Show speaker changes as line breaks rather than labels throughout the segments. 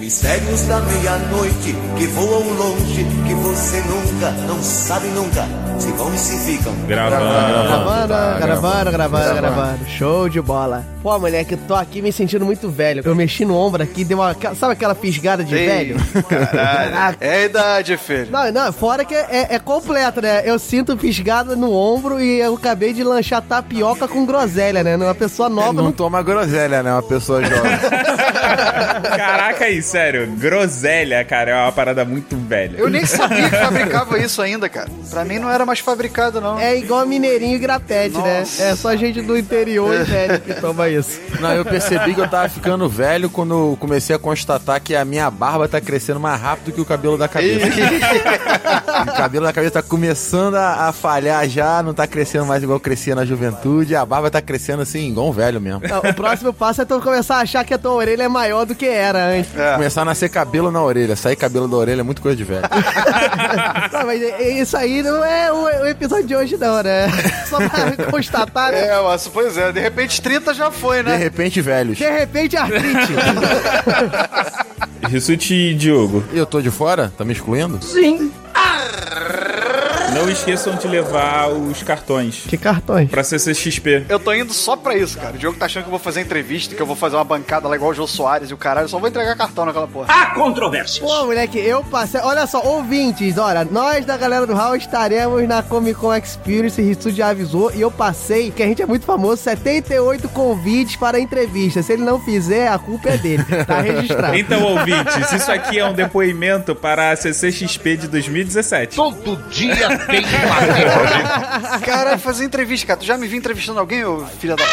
Mistérios da meia-noite que voam longe, que você nunca, não sabe nunca, se vão e se ficam.
Gravando.
Gravando,
tá,
gravando, gravando,
gravando.
gravando. Show de bola. Pô, moleque, eu tô aqui me sentindo muito velho. Eu mexi no ombro aqui, deu uma. Sabe aquela fisgada de velho?
Caralho. É a idade, filho.
Não, não, fora que é, é completo, né? Eu sinto fisgada no ombro e eu acabei de lanchar tapioca com groselha, né? Uma pessoa nova
Não
não
toma groselha, né? Uma pessoa jovem.
Caraca aí, sério. Groselha, cara, é uma parada muito velha.
Eu nem sabia que fabricava isso ainda, cara. Pra mim não era mais fabricado, não.
É igual mineirinho e grapete, né? É só gente do interior e velho que toma isso.
Não, eu percebi que eu tava ficando velho quando comecei a constatar que a minha barba tá crescendo mais rápido que o cabelo da cabeça. o cabelo da cabeça tá começando a, a falhar já, não tá crescendo mais igual crescia na juventude. A barba tá crescendo assim, igual um velho mesmo.
Não, o próximo passo é tu começar a achar que a tua orelha é maior do que era antes.
É.
Começar a nascer cabelo na orelha. Sair cabelo da orelha é muito coisa de velho.
Não, mas é- isso aí não é o, episódio de hoje, não, né? Só pra constatar, né?
É, mas pois é, de repente 30 já foi,
De
né?
repente, velhos.
De repente, artrite.
Rissuti e Diogo,
E eu tô de fora? Tá me excluindo?
Não esqueçam de levar os cartões
que cartões?
pra CCXP.
Eu tô indo só pra isso, cara. O Diogo tá achando que eu vou fazer entrevista, que eu vou fazer uma bancada lá igual o Jô Soares e o caralho. Eu só vou entregar cartão naquela porra.
Pô, moleque, eu passei. Olha só, ouvintes, olha, nós da galera do Hall estaremos na Comic Con Experience, Rissu já avisou, e eu passei, que a gente é muito famoso, 78 convites para entrevista. Se ele não fizer, a culpa é dele. Tá registrado.
Então, ouvintes, isso aqui é um depoimento para a CCXP de 2017.
Caralho, fazer entrevista, cara. Tu já me viu entrevistando alguém, ô filha da.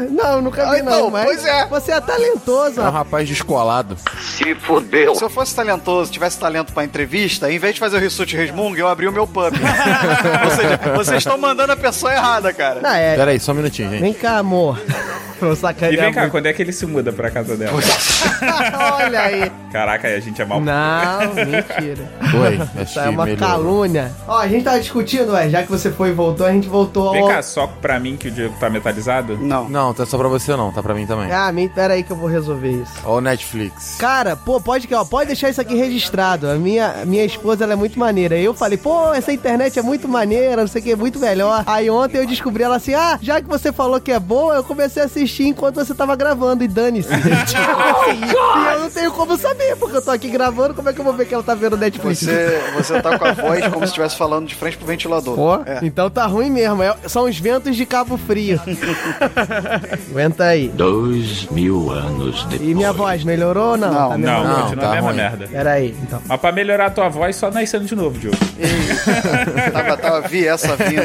Não, nunca vi
Ah,
não,
então,
mas
pois é.
você é talentoso,
É um
rapaz.
descolado.
Se eu fosse talentoso, tivesse talento pra entrevista, em vez de fazer o Rissuti Resmung, eu abri o meu pub. Ou seja, vocês estão mandando a pessoa errada, cara.
Não, é.
Pera aí, só um minutinho, gente.
Vem cá, amor. Pra eu
E
sacanear
vem cá,
muito.
quando é que ele se muda pra casa dela?
Olha aí.
Caraca, aí a gente é mal.
Não, mentira.
Oi,
Isso é uma calúnia. Ó, a gente tava discutindo, ué, já que você foi e voltou, a gente voltou ao...
Vem cá, só pra mim que o Diego tá metalizado?
Não.
Não, tá só pra você não, tá pra mim também.
Ah, me... pera aí que eu vou resolver isso.
Ó o Netflix.
Cara, pô, pode que, ó, pode deixar isso aqui registrado. A minha, minha esposa, ela é muito maneira. Eu falei, pô, essa internet é muito maneira, não sei o que, muito melhor. Aí ontem eu descobri ela assim, ah, já que você falou que é boa, eu comecei a assistir enquanto você tava gravando, e dane-se. Tipo assim, e eu não tenho como saber, porque eu tô aqui gravando, como é que eu vou ver que ela tá vendo Netflix?
Você, você tá com a voz como se estivesse falando de frente pro ventilador.
Pô,
É.
então tá ruim mesmo. é- são os ventos de Cabo Frio. Aguenta aí.
Dois mil anos depois.
E minha voz, melhorou ou não?
Não,
Tá
Não,
melhorando?
continua
tá
a mesma
ruim.
merda.
Pera aí, então.
Mas pra melhorar a tua voz, só nascendo de novo, Diogo.
Tava, tava, vi essa vindo.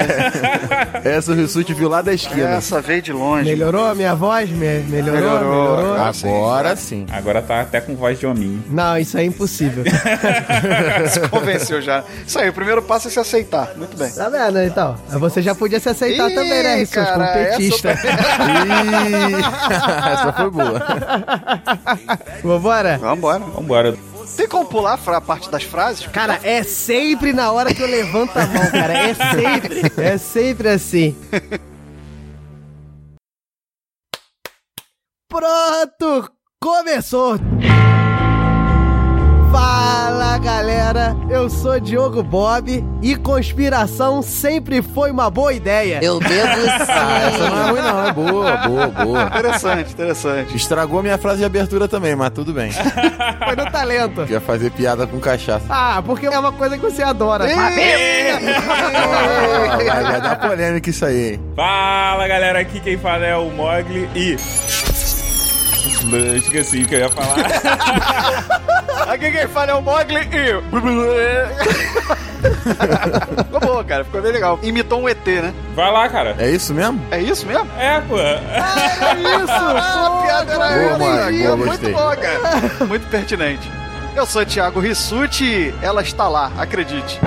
Essa o Rissuti viu lá da esquina.
Essa veio de longe.
Melhorou a minha voz? Me- melhorou?
Melhorou.
Melhorou?
Ah,
Agora sim.
Agora tá até com voz de hominho.
Não, isso é impossível.
Se convenceu já. Isso aí, o primeiro passo é se aceitar. Muito bem.
tá vendo, então? Você já podia se aceitar
Ih,
também, né, Rissus? Como
cara,
petista.
Ih, essa foi boa.
Vambora?
Vambora.
Vambora.
Tem como pular a parte das frases?
Cara, é sempre na hora que eu levanto a mão, cara. É sempre. É sempre assim. Pronto! Começou! Fala galera, eu sou Diogo Bob e conspiração sempre foi uma boa ideia.
Eu devo
Ah, essa não é ruim não, é boa, boa, boa.
Interessante, interessante.
Estragou minha frase de abertura também, mas tudo bem.
Foi no talento.
Ia fazer piada com cachaça.
Ah, porque é uma coisa que você adora.
Vai, vai dar polêmica isso aí, hein?
Fala galera, aqui quem fala é o Mogli e. Esqueci o que eu ia falar.
Aqui quem fala é o Mogli e... ficou boa, cara. Ficou bem legal. Imitou um ET, né?
Vai lá, cara.
É isso mesmo?
É isso mesmo?
É, pô.
Isso!
Ah, a piada era
Boa,
essa.
Boa,
muito
gostei.
boa, cara. Muito pertinente. Eu sou o Thiago Rissuti e ela está lá, acredite.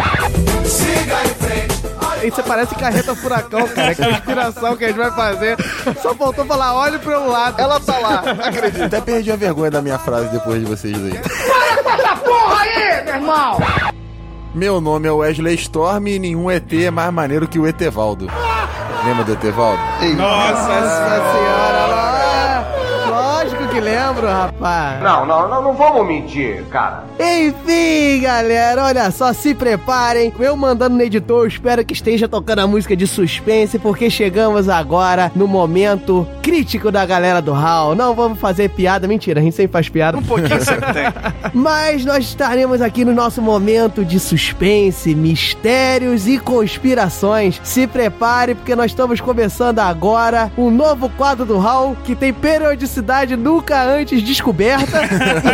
Isso parece carreta furacão, cara. Que inspiração que a gente vai fazer. Só faltou falar, olhe para um lado.
Ela tá lá, acredite.
Até perdi a vergonha da minha frase depois de vocês aí. Meu nome é Wesley Storm e nenhum ET é mais maneiro que o Etevaldo. Lembra do Etevaldo?
Nossa
Nossa senhora, lembro, rapaz.
Não, não, não, não vamos mentir, cara.
Enfim, galera, olha só, se preparem. Eu mandando no editor, espero que esteja tocando a música de suspense, porque chegamos agora no momento crítico da galera do Hall. Não vamos fazer piada, mentira, a gente sempre faz piada.
Um pouquinho sempre tem.
Mas nós estaremos aqui no nosso momento de suspense, mistérios e conspirações. Se prepare, porque nós estamos começando agora um novo quadro do Hall que tem periodicidade nunca antes descoberta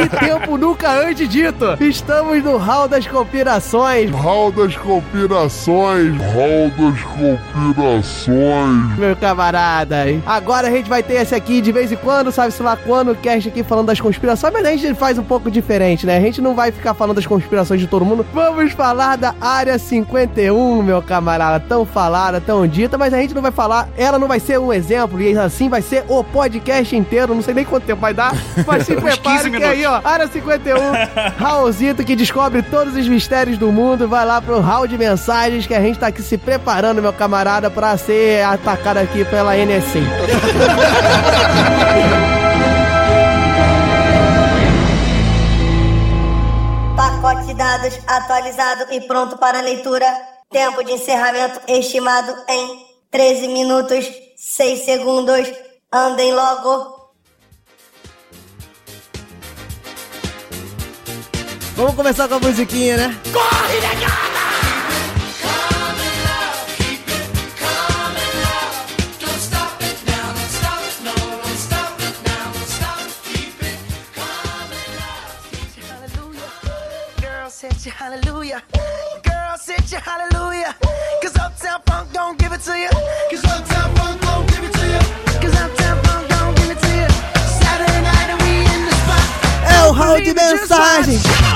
e tempo nunca antes dito. Estamos no Hall das Conspirações.
Hall das conspirações. Hall das conspirações.
Meu camarada, hein? agora a gente vai ter esse aqui de vez em quando, sabe-se lá quando, o cast aqui falando das conspirações, mas a gente faz um pouco diferente, né? A gente não vai ficar falando das conspirações de todo mundo. Vamos falar da Área 51, meu camarada, tão falada, tão dita, mas a gente não vai falar, ela não vai ser um exemplo, e assim vai ser o podcast inteiro, não sei nem quanto tempo vai dar, mas se prepare que aí, ó, Área 51, Raulzito que descobre todos os mistérios do mundo, vai lá pro hall de mensagens que a gente tá aqui se preparando, meu camarada, pra ser atacado aqui pela NSC.
Pacote de dados atualizado e pronto para leitura. Tempo de encerramento estimado em 13 minutos 6 segundos. Andem logo.
Vamos começar com a musiquinha, né?
Girl, set you hallelujah. Girl, set you hallelujah. Cause Uptown Funk don't give it to you. Cause Uptown Funk don't give it to you. Cause Uptown Funk don't give it to you. Saturday night and we in the spot.
É o hall de mensagens.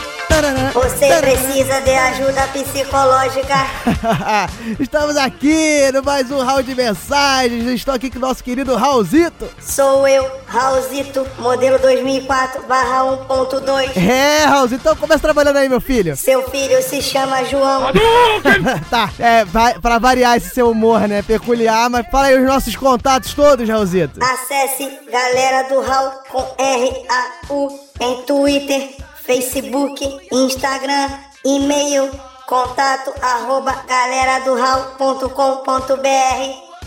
Você
precisa de ajuda psicológica.
Estamos aqui no mais um hall de mensagens. Estou aqui com o nosso querido Raulzito.
Sou eu, Raulzito, modelo 2004/1.2.
É, Raulzito, então começa trabalhando aí, meu filho.
Seu filho se chama João.
tá, é, vai, pra variar esse seu humor, né? Peculiar, mas fala aí os nossos contatos todos, Raulzito.
Acesse Galera do Raul com R-A-U em Twitter, Facebook, Instagram, e-mail, contato arroba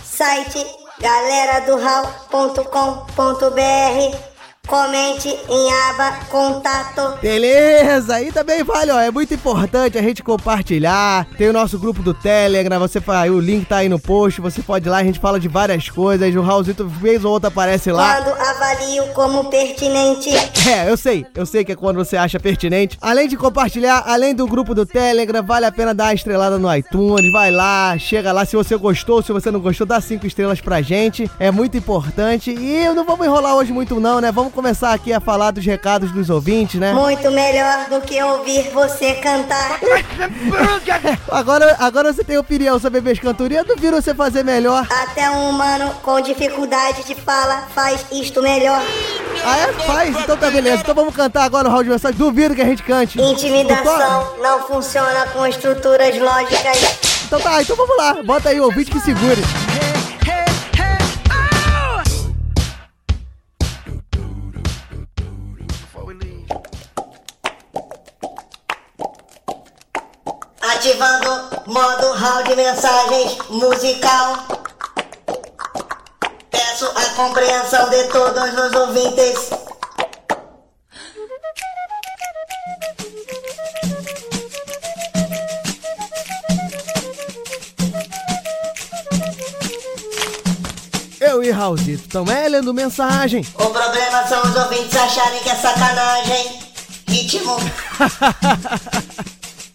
site galeradoral.com.br, comente em aba contato.
Beleza, e também vale, ó, é muito importante a gente compartilhar. Tem o nosso grupo do Telegram, você faz, o link tá aí no post, você pode ir lá, a gente fala de várias coisas. O Raulzito, vez ou outra, aparece lá.
Quando avalio como pertinente.
É, eu sei, eu sei que é quando você acha pertinente. Além de compartilhar, além do grupo do Telegram, vale a pena dar uma estrelada no iTunes, vai lá, chega lá, se você gostou, se você não gostou, dá cinco estrelas pra gente, é muito importante. E não vamos enrolar hoje muito não, né? Vamos começar aqui a falar dos recados dos ouvintes, né?
Muito melhor do que ouvir você cantar.
Agora, agora você tem opinião sobre minhas cantorias, duvido você fazer melhor.
Até um humano com dificuldade de fala faz isto melhor.
Ah, é? Faz? Então tá beleza. Então vamos cantar agora o round de mensagem. Duvido que a gente cante.
Intimidação não funciona com estruturas lógicas.
Então tá, então vamos lá. Bota aí o ouvinte que segure.
Ativando modo hall de mensagens musical. Peço a compreensão de todos os ouvintes.
Eu e Raulzito estão é, lendo mensagem.
O problema são os ouvintes acharem que é sacanagem. Ritmo.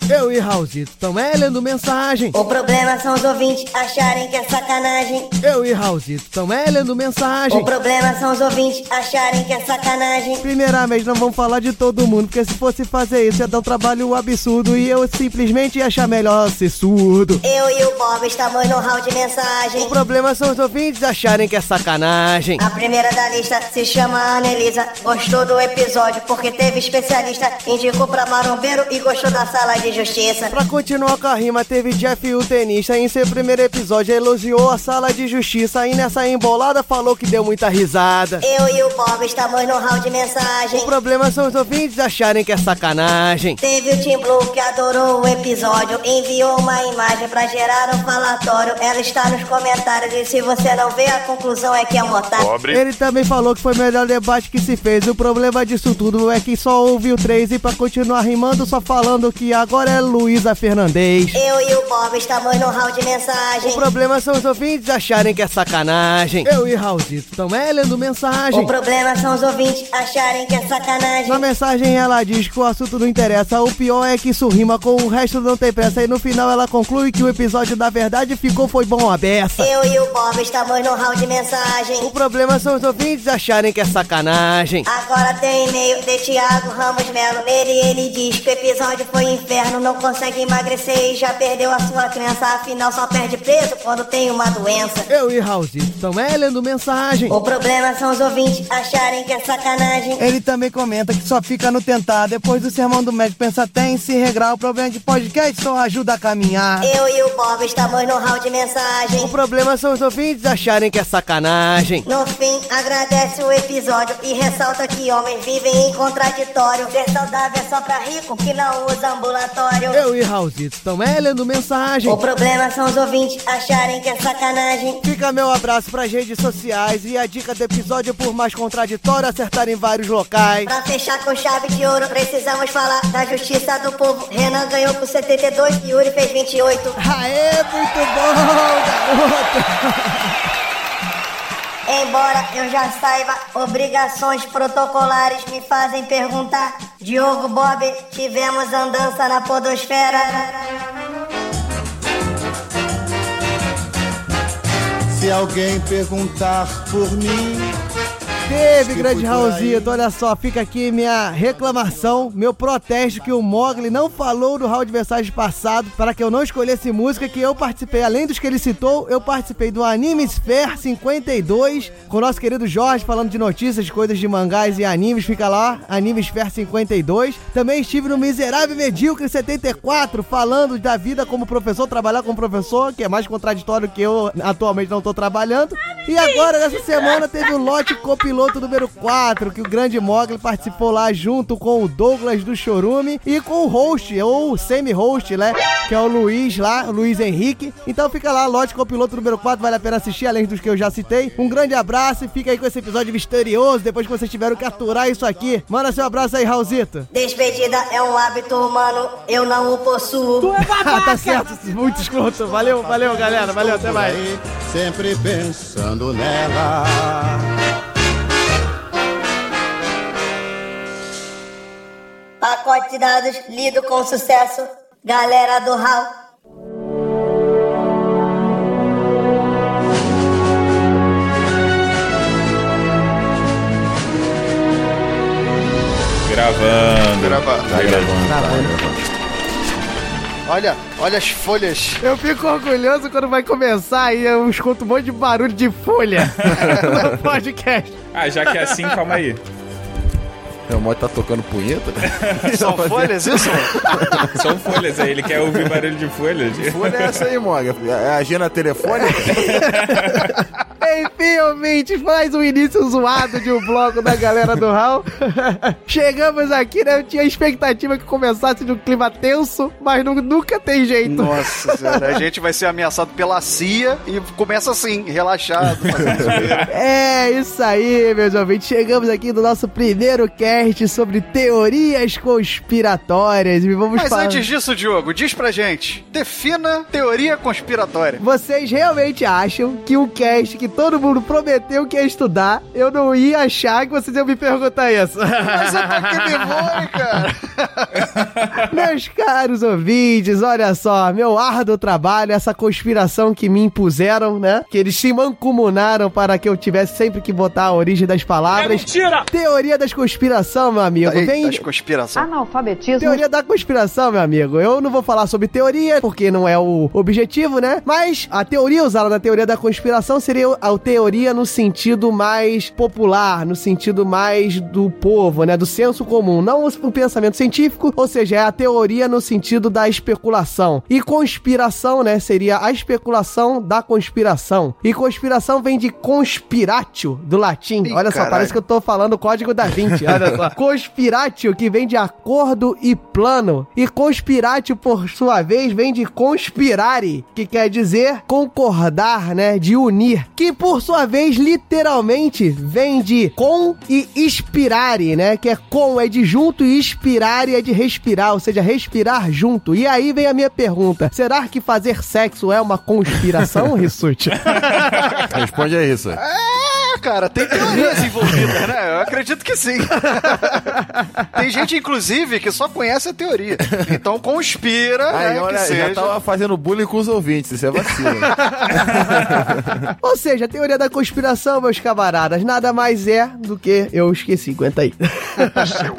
Eu e Raulzito estão é, lendo mensagem.
O problema são os ouvintes acharem que é sacanagem.
Eu e Raulzito estão é, lendo mensagem.
O problema são os ouvintes acharem que é sacanagem.
Primeiramente, não vamos falar de todo mundo, porque se fosse fazer isso ia dar um trabalho absurdo e eu simplesmente ia achar melhor ser surdo.
Eu e o Bob estamos no hall de mensagem.
O problema são os ouvintes acharem que é sacanagem.
A primeira da lista se chama Ana Elisa. Gostou do episódio porque teve especialista. Indicou pra marombeiro e gostou da sala de justiça.
Pra continuar com a rima, teve Jeff, o tenista, em seu primeiro episódio elogiou a sala de justiça e nessa embolada falou que deu muita risada.
Eu e o Bob estamos no round de mensagem.
O problema são os ouvintes acharem que é sacanagem.
Teve o Tim Blue que adorou o episódio, enviou uma imagem pra gerar um falatório. Ela está nos comentários e se você não vê, a conclusão é que é um otário.
Ele também falou que foi o melhor debate que se fez. O problema disso tudo é que só ouviu três e pra continuar rimando, só falando que agora é Luísa Fernandes.
Eu e o Bob estamos no round de
O
mensagem.
problema são os ouvintes acharem que é sacanagem. Eu e Raulzito estão é, lendo mensagem.
O problema são os ouvintes acharem que é sacanagem.
Na mensagem ela diz que o assunto não interessa, o pior é que isso rima com o resto não tem pressa. E no final ela conclui que o episódio da verdade ficou foi bom a beça.
Eu e o Bob estamos no round de mensagem.
O problema são os ouvintes acharem que é sacanagem.
Agora tem e-mail de Thiago Ramos Melo. Nele ele diz que o episódio foi inferno, não consegue emagrecer e já perdeu a sua crença. Afinal, só perde peso quando tem uma doença.
Eu e Raulzito estão é, lendo mensagem.
O problema são os ouvintes acharem que é sacanagem.
Ele também comenta que só fica no tentar. Depois do sermão do médico, pensa até em se regrar. O problema de podcast só ajuda a caminhar.
Eu e o Bob estamos no round de
O
mensagem.
problema são os ouvintes acharem que é sacanagem.
No fim, agradece o episódio e ressalta que homens vivem em contraditório. Ser saudável é só pra rico que não usa ambulatório.
Eu e Raulzito estão é, lendo mensagem.
O problema são os ouvintes acharem que é sacanagem.
Fica meu abraço pras redes sociais e a dica do episódio, por mais contraditório, acertar em vários locais.
Pra fechar com chave de ouro, precisamos falar da justiça do povo. Renan ganhou por 72, Yuri fez 28.
Aê, muito bom, garoto!
Embora eu já saiba, obrigações protocolares me fazem perguntar. Diogo Bob, tivemos andança na podosfera.
Se alguém perguntar por mim,
Teve, grande Raulzito, olha só, fica aqui minha reclamação, meu protesto que o Mogli não falou do round de mensagens passado para que eu não escolhesse música que eu participei. Além dos que ele citou, eu participei do Anime Sphere 52, com o nosso querido Jorge falando de notícias, coisas de mangás e animes. Fica lá, Anime Sphere 52. Também estive no Miserável Medíocre 74, falando da vida como professor, trabalhar como professor, que é mais contraditório que eu atualmente não tô trabalhando. E agora, nessa semana, teve o lote copiloto número 4, que o grande Mogli participou lá junto com o Douglas do Chorume e com o host, ou semi-host, né? Que é o Luiz lá, o Luiz Henrique. Então fica lá, lote copiloto número 4, vale a pena assistir, além dos que eu já citei. Um grande abraço e fica aí com esse episódio misterioso, depois que vocês tiveram que aturar isso aqui. Manda seu abraço aí, Raulzito.
Despedida é um hábito humano, eu não o possuo.
Ah, tá certo, muito escroto. Valeu, valeu, galera. Valeu, até mais.
sempre pensando nela.
Pacote de dados lido com sucesso. Galera do HAL.
Gravando.
Gravando.
Tá gravando.
Olha, olha as folhas.
Eu fico orgulhoso quando vai começar e eu escuto um monte de barulho de folha no podcast.
Ah, já que é assim, calma aí.
É, o Mote tá tocando punheta?
São folhas isso?
São folhas aí, ele quer ouvir barulho de folhas.
Folha é essa aí, Moga? É a agenda telefônica?
Enfim, ouvintes, mais um início zoado de um bloco da galera do Hall. Chegamos aqui, né? Eu tinha expectativa que começasse num clima tenso, mas nu- nunca tem jeito.
Nossa senhora, a gente vai ser ameaçado pela CIA e começa assim, relaxado.
É isso aí, meus ouvintes. Chegamos aqui no nosso primeiro cast sobre teorias conspiratórias. E vamos
Mas
falar.
antes disso, Diogo, diz pra gente, defina teoria conspiratória.
Vocês realmente acham que o cast que todo mundo prometeu que ia estudar, eu não ia achar que vocês iam me perguntar isso?
Mas é pra que demônio, cara?
Meus caros ouvintes, olha só, meu árduo trabalho, essa conspiração que me impuseram, né? Que eles se mancomunaram para que eu tivesse sempre que botar a origem das palavras.
mentira!
Teoria das conspiração, meu amigo.
Eita,
Vem.
das conspiração.
Analfabetismo.
Teoria da conspiração, meu amigo. Eu não vou falar sobre teoria, porque não é o objetivo, né? Mas a teoria usada na teoria da conspiração seria a teoria no sentido mais popular, no sentido mais do povo, né? Do senso comum, não o pensamento científico, ou seja, é a teoria no sentido da especulação. E conspiração, né? Seria a especulação da conspiração. E conspiração vem de conspiratio, do latim.
Ih,
olha só,
caralho.
parece que eu tô falando o código da Vinci. Olha só. Conspiratio, que vem de acordo e plano. E conspiratio, por sua vez, vem de conspirare, que quer dizer concordar, né? De unir. Que por sua vez, literalmente, vem de com e inspirare, né? Que é com, é de junto e inspirare é de respirar, ou seja, respirar junto. E aí vem a minha pergunta: será que fazer sexo é uma conspiração, Rissuti?
Responde aí isso.
Cara, tem teorias envolvidas, né? Eu acredito que sim. tem gente, inclusive, que só conhece a teoria. Então conspira,
Aí,
né,
olha,
que
já
seja.
tava fazendo bullying com os ouvintes, isso é vacilo.
Ou seja, a teoria da conspiração, meus camaradas, nada mais é do que. Eu esqueci, aguenta aí.
Seu.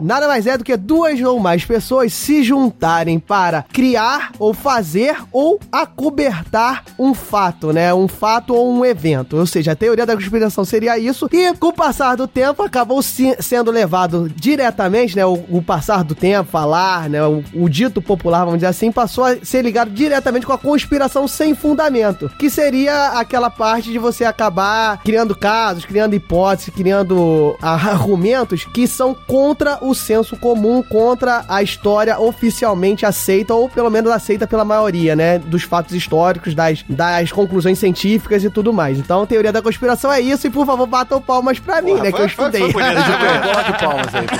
Nada mais é do que duas ou mais pessoas se juntarem para criar ou fazer ou acobertar um fato, né? Um fato ou um evento. Ou seja, a teoria da conspiração seria isso. E com o passar do tempo, acabou se- sendo levado diretamente, né? O, o passar do tempo, falar, né? O, o dito popular, vamos dizer assim, passou a ser ligado diretamente com a conspiração sem fundamento. Que seria aquela parte de você acabar criando casos, criando hipóteses, criando ah, argumentos que são contra o senso comum, contra a história oficialmente aceita, ou pelo menos aceita pela maioria, né? Dos fatos históricos, das, das conclusões científicas e tudo mais. Então, a teoria da conspiração é isso, e por favor, batam palmas pra mim,
Porra,
né? Que
foi-
eu
foi-
estudei.
foi bonito.
Coloque palmas aí pro.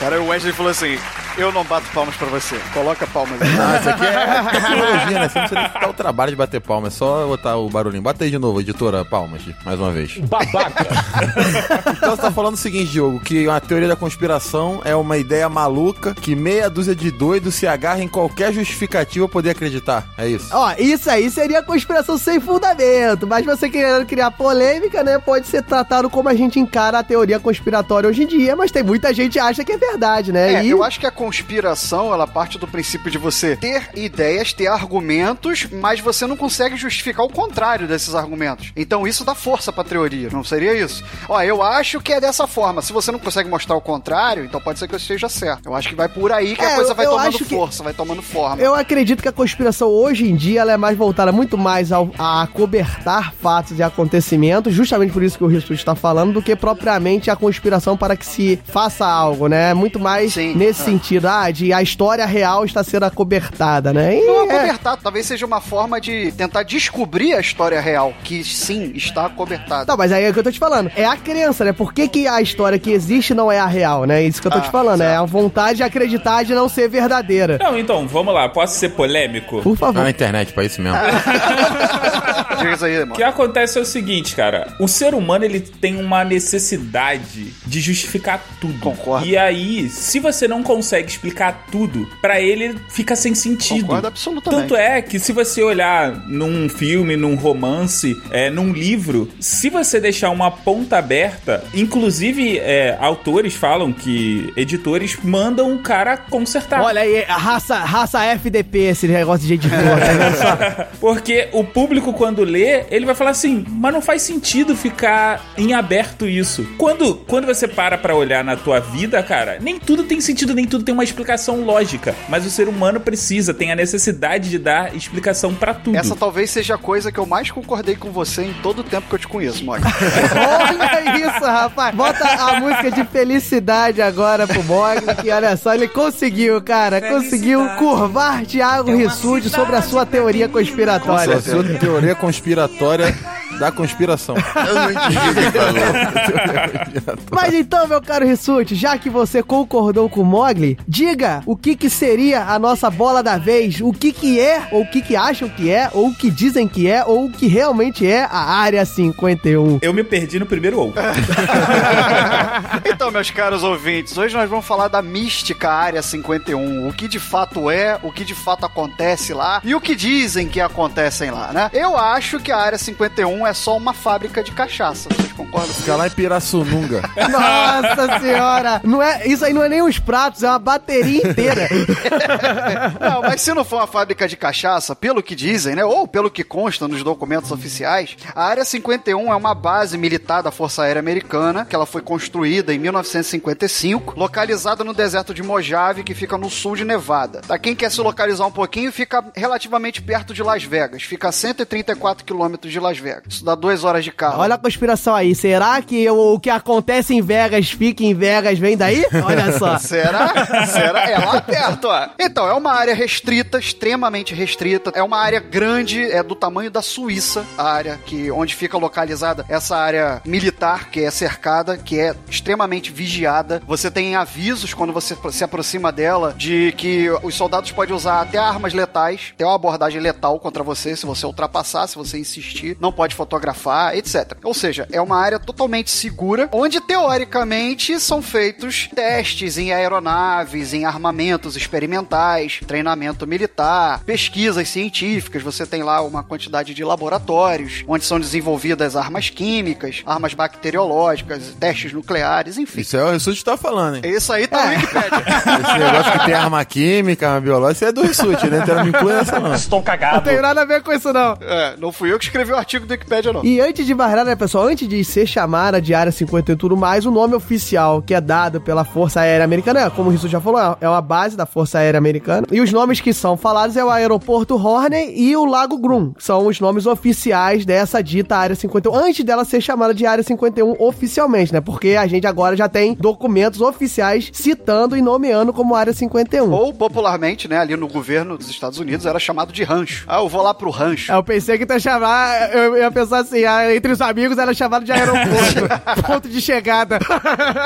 Cara, o Wesley falou assim: eu não bato palmas pra você. Coloca palmas aí.
Ah, isso aqui é tecnologia, né? Você não precisa nem dar o trabalho de bater palma, é só botar o barulhinho. Bota aí de novo, editora, palmas, mais uma vez.
Babaca.
Então você tá falando o seguinte, Diogo, que a teoria da conspiração é uma ideia maluca que meia dúzia de doidos se agarra em qualquer justificativa pra poder acreditar. É isso.
Ó, isso aí seria conspiração sem fundamento, mas você querendo criar polêmica, né, pode ser tratado como a gente encara a teoria conspiratória hoje em dia, mas tem muita gente que acha que é verdade, né?
É,
e
eu acho que a conspiração, ela parte do princípio de você ter ideias, ter argumentos, mas você não consegue justificar o contrário desses argumentos. Então isso dá força pra teoria, não seria isso? Ó, eu acho que é dessa forma. Se você não consegue mostrar o contrário, então pode ser que eu esteja certo. Eu acho que vai por aí que
É,
a coisa
eu-
vai
eu
tomando
acho que-
força, vai tomando forma.
Eu acredito que a conspiração hoje em dia ela é mais voltada muito mais ao, a cobertar fatos e acontecimentos, justamente por isso que o Rissuti está falando, do que propriamente a conspiração para que se faça algo, né? Muito mais
Sim,
nesse
é.
sentido, ah, de a história real está sendo acobertada, né? E
Não
é-
acobertado, talvez seja uma forma de tentar descobrir a história real, que sim, está acobertada.
Não, mas aí é o que eu tô te falando. É a crença, né? Por que, que a história que existe não é a real, né? Isso que eu tô
Ah,
te falando. É a vontade de acreditar de não ser verdadeira.
Não, então, vamos lá. Posso ser polêmico?
Por
Tá
favor.
na internet pra isso mesmo.
Diga isso aí,
O que acontece é o seguinte, cara. O ser humano, ele tem uma necessidade de justificar tudo.
Concordo.
E aí, se você não consegue explicar tudo, pra ele fica sem sentido.
Concordo absolutamente.
Tanto é que se você olhar num filme, num romance, é, num livro, se você deixar uma ponta aberta, inclusive é, autores falam que editores mandam o cara consertar.
Olha aí, a raça, raça FDP, esse negócio de editor, só?
Porque o público, quando lê, ele vai falar assim, mas não faz sentido ficar em aberto isso. Quando, quando você para pra olhar na tua vida, cara, nem tudo tem sentido, nem tudo tem uma explicação lógica. Mas o ser humano precisa, tem a necessidade de dar explicação pra tudo.
Essa talvez seja a coisa que eu mais concordei com você em todo o tempo que eu te conheço, Mog.
Olha isso, rapaz. Bota a música de felicidade agora pro Bog, que olha só, ele conseguiu, cara. Conseguiu curvar Thiago Rissuti sobre a sua teoria conspiratória.
A sua teoria conspiratória da conspiração.
Eu não entendi o que.
Mas então, meu caro Rissuti, já que você concordou com o Mogli, diga o que que seria a nossa bola da vez, o que que é, ou o que que acham que é, ou o que dizem que é, ou o que realmente é a Área 51.
Eu me perdi no primeiro ovo.
Então, meus caros ouvintes, hoje nós vamos falar da mística Área 51. O que de fato é, o que de fato acontece lá e o que dizem que acontecem lá, né? Eu acho que a Área 51 é só uma fábrica de cachaça. Vocês concorda?
Fica lá em Pirassununga.
Nossa senhora! Não é, isso aí não é nem os pratos, é uma bateria inteira.
Não, mas se não for uma fábrica de cachaça, pelo que dizem, né? Ou pelo que consta nos documentos oficiais, a Área 51 é uma base militar da Força Aérea Americana, que ela foi construída em 1955, localizada no deserto de Mojave, que fica no sul de Nevada. Pra quem quer se localizar um pouquinho, fica relativamente perto de Las Vegas. Fica a 134 quilômetros de Las Vegas. Isso dá duas horas de carro.
Olha a conspiração aí. Será que o, o que acontece em Vegas fica em Vegas vem daí? Olha só.
Será? Será? É lá perto, ó. Então, é uma área restrita, extremamente restrita. É uma área grande, é do tamanho da Suíça, a área que, onde fica localizada essa área militar, que é cercada, que é extremamente vigiada. Você tem avisos quando você se aproxima dela de que os soldados podem usar até armas letais, ter uma abordagem letal contra você se você ultrapassar, se você insistir, não pode fotografar, etc. Ou seja, é uma área totalmente segura, onde teoricamente são feitos testes em aeronaves, em armamentos experimentais, treinamento militar, pesquisas científicas. Você tem lá uma quantidade de laboratórios onde são desenvolvidas armas químicas, armas bacteriológicas, testes nucleares, enfim.
Isso é o Rissuti que tá falando, hein?
Isso aí tá no Wikipedia.
Esse negócio que tem arma química, arma biológica, isso é do Rissuti, né? Então não me inclui nessa, não.
Estou
Não
cagado.
tem nada a ver com isso, não.
É, não fui eu que escrevi o artigo do Wikipedia, não.
E antes de mais nada, né, pessoal? Antes de ser chamada de Área 51 e tudo mais, o nome oficial que é dado pela Força Aérea Americana, é, como o Risso já falou, é uma base da Força Aérea Americana. E os nomes que são falados é o Aeroporto Horney e o Lago Groom. São os nomes oficiais dessa dita Área 51, antes dela ser chamada de Área 51 oficialmente, né? Porque a gente agora já tem documentos oficiais citando e nomeando como Área 51.
Ou, popularmente, né, ali no governo dos Estados Unidos, era chamado de rancho. Ah, eu vou lá pro rancho.
Eu pensei que ia chamar, eu ia pensar assim, ah, entre os amigos era chamado de aeroporto, ponto de chegada.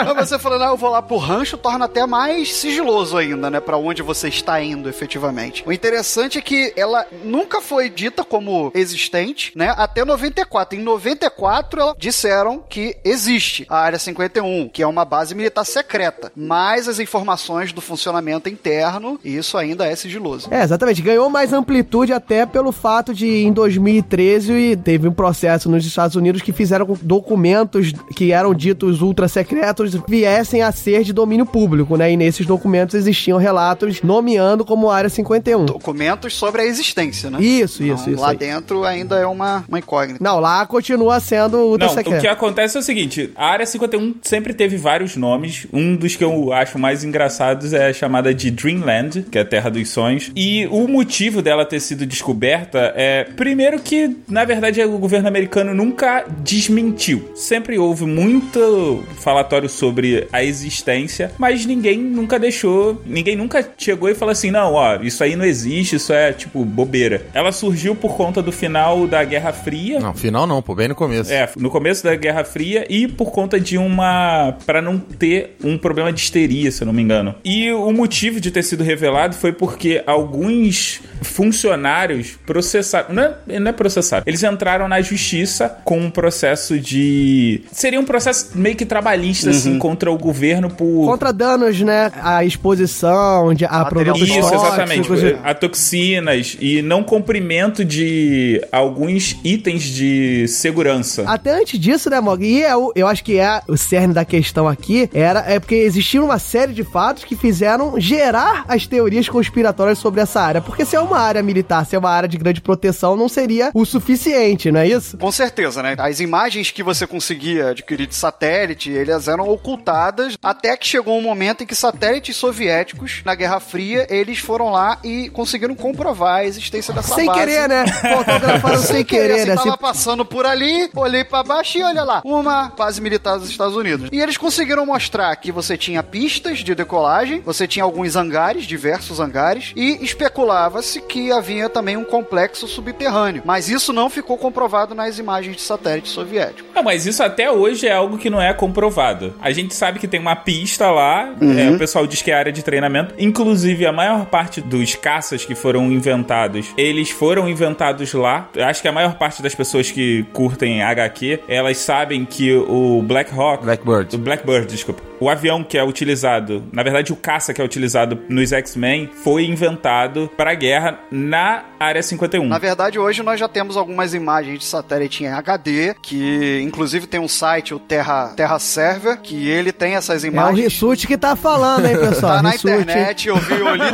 Então você falando, ah, eu vou lá pro rancho, torna até mais sigiloso ainda, né? Pra onde você está indo, efetivamente. O interessante é que ela nunca foi dita como existente, né? Até 94. Em 94, ela disseram que existe a Área 51, que é uma base militar secreta. Mas as informações do funcionamento interno, isso ainda é sigiloso.
É, exatamente. Ganhou mais amplitude até pelo fato de, em 2013, teve um processo nos Estados Unidos que fizeram com documentos que eram ditos ultra secretos viessem a ser de domínio público, né? E nesses documentos existiam relatos nomeando como Área 51.
Documentos sobre a existência, né?
Isso, isso,
Então,
isso.
Lá
aí.
dentro ainda é uma, uma incógnita.
Não, lá continua sendo ultra
Não,
secreto.
o que acontece é o seguinte: a área 51 sempre teve vários nomes. Um dos que eu acho mais engraçados é a chamada de Dreamland, que é a Terra dos Sonhos. E o motivo dela ter sido descoberta é, primeiro, que na verdade o governo americano nunca desmentiu. Sempre houve muito falatório sobre a existência, mas ninguém nunca deixou, ninguém nunca chegou e falou assim: não, ó, isso aí não existe, isso é tipo bobeira. Ela surgiu por conta do final da Guerra Fria.
Não, final não, pô, bem no começo.
É, no começo da Guerra Fria e por conta de uma. para não ter um problema de histeria, se eu não me engano. E o motivo de ter sido revelado foi porque alguns funcionários processaram. Não é, não é processaram. Eles entraram na justiça com um processo de. Seria um processo meio que trabalhista, assim, contra o governo por.
Contra danos, né? A exposição de, a produtos
Isso, exatamente.
tóxicos.
A toxinas e não cumprimento de alguns itens de segurança.
Até antes disso, né, Mog? E é o- eu acho que é o cerne da questão aqui, era é porque existia uma série de fatos que fizeram gerar as teorias conspiratórias sobre essa área. Porque se é uma área militar, se é uma área de grande proteção, não seria o suficiente, não é isso?
Com certeza, né? As imagens que você conseguia adquirir de satélite, elas eram ocultadas até que chegou um momento em que satélites soviéticos, na Guerra Fria, eles foram lá e conseguiram comprovar a existência dessa
Sem
base.
querer, né? Fotografaram sem querer,
assim,
né?
tava
Se-
passando por ali, olhei pra baixo e olha lá, uma base militar dos Estados Unidos. E eles conseguiram mostrar que você tinha pistas de decolagem, você tinha alguns hangares, diversos hangares, e especulava-se que havia também um complexo subterrâneo. Mas isso não ficou comprovado nas imagens de satélite soviético.
Não, mas isso até hoje é algo que não é comprovado. A gente sabe que tem uma pista lá,
Uhum.
é, o pessoal diz que é área de treinamento. Inclusive, a maior parte dos caças que foram inventados, eles foram inventados lá. Eu acho que a maior parte das pessoas que curtem HQ, elas sabem que o Black Hawk...
Blackbird.
O Blackbird, desculpa. O avião que é utilizado, na verdade o caça que é utilizado nos X-Men, foi inventado para a guerra na Área 51.
Na verdade, hoje nós já temos algumas imagens de satélite em HD que inclusive tem um site, o Terra, Terra Server, que ele tem essas
É o
imagens.
Rissuti que tá falando, hein, pessoal?
Tá na
Rissuti.
internet, eu vi, eu li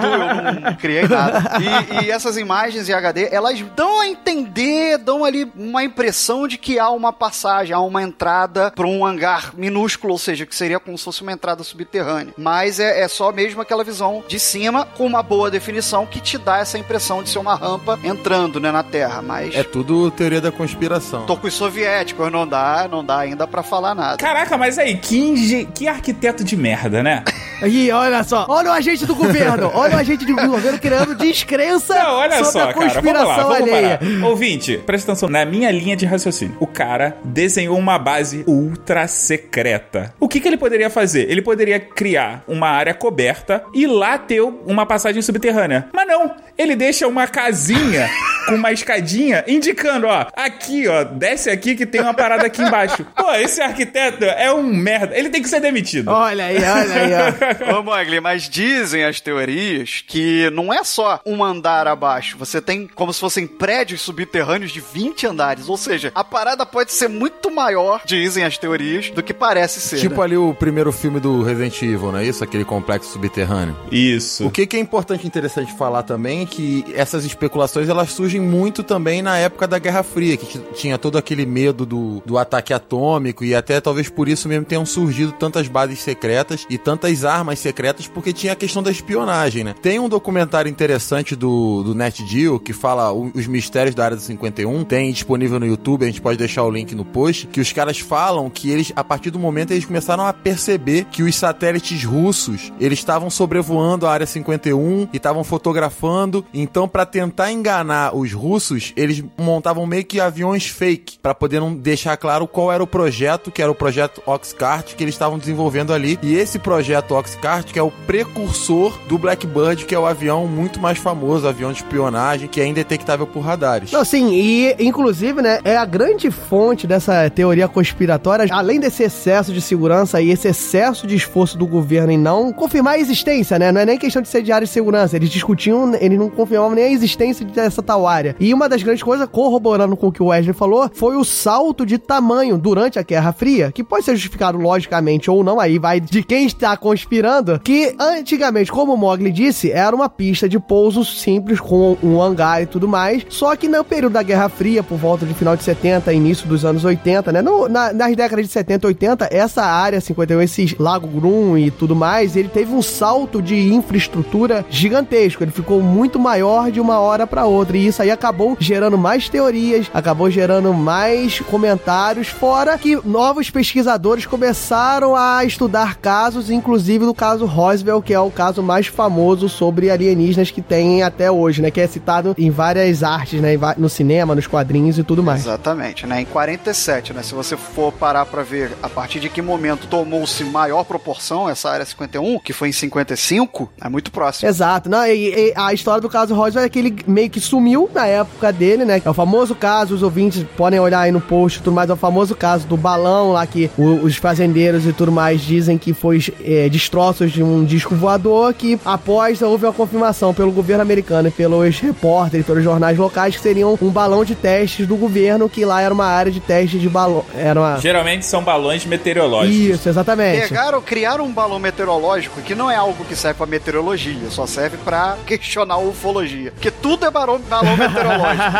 tudo, eu não criei nada. E, e essas imagens em HD, elas dão a entender, dão ali uma impressão de que há uma passagem, há uma entrada para um hangar minúsculo, ou seja, que seria como se fosse uma entrada subterrânea. Mas é, é só mesmo aquela visão de cima, com uma boa definição, que te dá essa impressão de ser uma rampa entrando né, na Terra. Mas
É tudo teoria da conspiração.
tô com os soviéticos, não dá, não dá ainda pra falar nada.
Caraca, mas aí, que, que arquiteto de merda, né?
Aí, olha só. Olha o agente do governo. Olha o agente do governo criando descrença
Não, olha
sobre
só,
a
cara, vamos lá,
conspiração
vamos
alheia.
parar. Ouvinte, presta atenção na minha linha de raciocínio. O cara desenhou uma base ultra secreta. O que, que ele poderia fazer? Ele poderia criar uma área coberta e lá ter uma passagem subterrânea. Mas não, ele deixa uma casinha com uma escadinha indicando, ó, aqui, ó, desce aqui que tem uma parada aqui embaixo. Pô, esse arquiteto é um merda. Ele tem que ser demitido.
Olha aí, olha aí, ó.
Ô, Mogli, mas dizem as teorias que não é só um andar abaixo. Você tem como se fossem prédios subterrâneos de 20 andares. Ou seja, a parada pode ser muito maior, dizem as teorias, do que parece ser.
Tipo
né?
ali o primeiro filme do Resident Evil, não é isso? Aquele complexo subterrâneo.
Isso.
O que, que é importante e interessante falar também é que essas especulações elas surgem muito também na época da Guerra Fria, que tinha todo aquele medo do, do ataque atômico e até talvez por isso mesmo tenham surgido tantas bases secretas e tantas armas secretas, porque tinha a questão da espionagem, né? Tem um documentário interessante do, do NetGeo que fala os mistérios da Área do 51, tem disponível no YouTube, a gente pode deixar o link no post, que os caras falam que eles, a partir do momento, eles começaram a perceber que os satélites russos, eles estavam sobrevoando a Área 51 e estavam fotografando, então para tentar enganar os russos, eles montavam meio que aviões fake, para poder não deixar claro qual era o projeto, que era o projeto Oxcart, que eles estavam desenvolvendo ali, e esse projeto Oxcart, que é o precursor do Blackbird, que é o avião muito mais famoso, avião de espionagem, que é indetectável por radares.
Não, sim, e inclusive, né, é a grande fonte dessa teoria conspiratória, além desse excesso de segurança e esse excesso de esforço do governo em não confirmar a existência, né? Não é nem questão de ser de de segurança, eles discutiam, eles não confirmavam nem a existência dessa tal área. E uma das grandes coisas, corroborando com o que o Wesley falou, foi o salto de tamanho durante a Guerra Fria, que pode ser justificado logicamente ou não, aí vai de quem está conspirando, que antigamente, como o Mogli disse, era uma pista de pouso simples com um hangar e tudo mais, só que no período da Guerra Fria, por volta de final de 70, início dos anos 80, né, no- na- nas décadas de 70 e 80, essa área 51, esse Lago Grum e tudo mais, ele teve um salto de infraestrutura gigantesco, ele ficou muito maior de uma hora para outra, e isso aí acabou gerando mais teorias, acabou gerando mais comentários, fora que novos pesquisadores começaram a estudar casos, inclusive do caso Roswell, que é o caso mais famoso sobre alienígenas que tem até hoje, né? Que é citado em várias artes, né? No cinema, nos quadrinhos e tudo mais.
Exatamente, né? Em 47, né? Se você for parar pra ver a partir de que momento tomou-se maior proporção essa área 51, que foi em 55, é muito próximo.
Exato, não, e, e a história do caso Roswell é que ele meio que sumiu na época dele, né? É o famoso caso, os ouvintes podem olhar aí no post e tudo mais, é o famoso caso do balão lá que o- os fazendeiros e tudo mais dizem que foi é, destroços de um disco voador, que após houve uma confirmação pelo governo americano e pelos repórteres, pelos jornais locais, que seriam um balão de testes do governo, que lá era uma área de teste de balão. Era uma.
Geralmente são balões meteorológicos.
Isso, exatamente.
Pegaram, criaram um balão meteorológico que não é algo que serve pra meteorologia, só serve pra questionar a ufologia. Porque tudo é balão, balão meteorológico.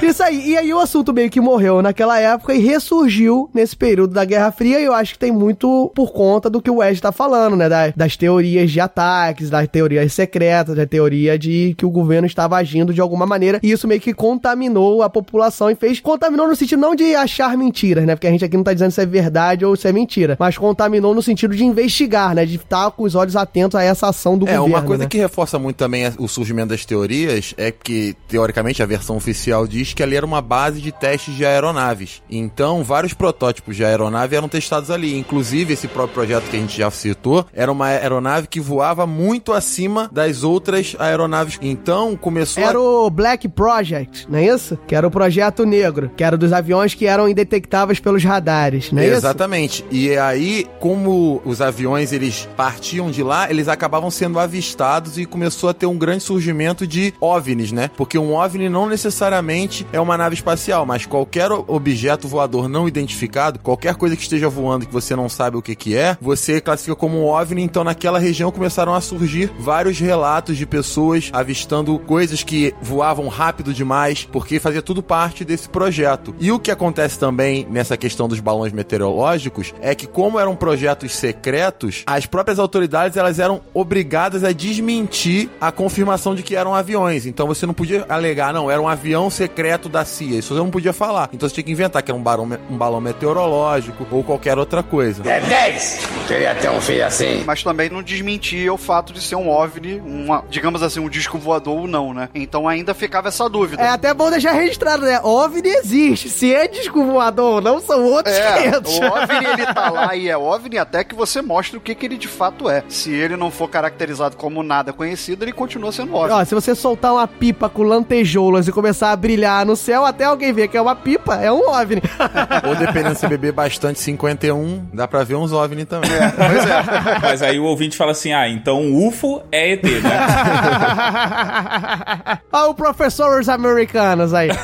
Isso aí. E aí o assunto meio que morreu naquela época e ressurgiu nesse período da Guerra Fria. E eu acho que tem muito por conta do que o Wes tá falando, né? Da- das teorias de ataques, das teorias secretas, da teoria de que o governo estava agindo de alguma maneira. E isso meio que contaminou a população e fez. Contaminou no sentido não de achar mentiras, né? Porque a gente aqui não tá dizendo se é verdade ou se é mentira. Mas contaminou no sentido de investigar, né? De estar com os olhos atentos a essa ação do
É,
governo.
uma coisa
né?
que reforça muito também o surgimento das teorias é que, teoricamente, a versão oficial diz que ali era uma base de testes de aeronaves. Então, vários protótipos de aeronave eram testados ali. Inclusive, esse próprio projeto que a gente já citou era uma aeronave que voava muito acima das outras aeronaves. Então, começou
Era
a...
o Black Project, não é isso? Que era o projeto negro, que era dos aviões que eram indetectáveis pelos radares, não é isso?
Exatamente. E aí, como os aviões eles partiam de lá, eles acabavam sendo avistados e começou a ter um grande surgimento de de OVNIs, né? Porque um OVNI não necessariamente é uma nave espacial, mas qualquer objeto voador não identificado, qualquer coisa que esteja voando que você não sabe o que que é, você classifica como um OVNI. Então naquela região começaram a surgir vários relatos de pessoas avistando coisas que voavam rápido demais, porque fazia tudo parte desse projeto. E o que acontece também nessa questão dos balões meteorológicos é que como eram projetos secretos, as próprias autoridades elas eram obrigadas a desmentir a confirmação de que eram aviões. Então você não podia alegar, não, era um avião secreto da CIA. Isso você não podia falar. Então você tinha que inventar que era um balão, um balão meteorológico ou qualquer outra coisa.
É 10! Queria ter um filho assim.
Mas também não desmentia o fato de ser um OVNI, uma, digamos assim, um disco voador ou não, né? Então ainda ficava essa dúvida.
É até bom deixar registrado, né? OVNI existe. Se é disco voador ou não, são outros
É,
500.
o OVNI ele tá lá e é OVNI até que você mostre o que, que ele de fato é. Se ele não for caracterizado como nada conhecido, ele continua sendo OVNI.
Ó, se você soltar uma pipa com lantejoulas e começar a brilhar no céu, até alguém ver que é uma pipa, é um OVNI.
Ou dependendo se beber bastante 51, dá pra ver uns OVNI também.
Pois é.
Mas aí o ouvinte fala assim: ah, então UFO é ET, né?
Ó, o professores americanos aí.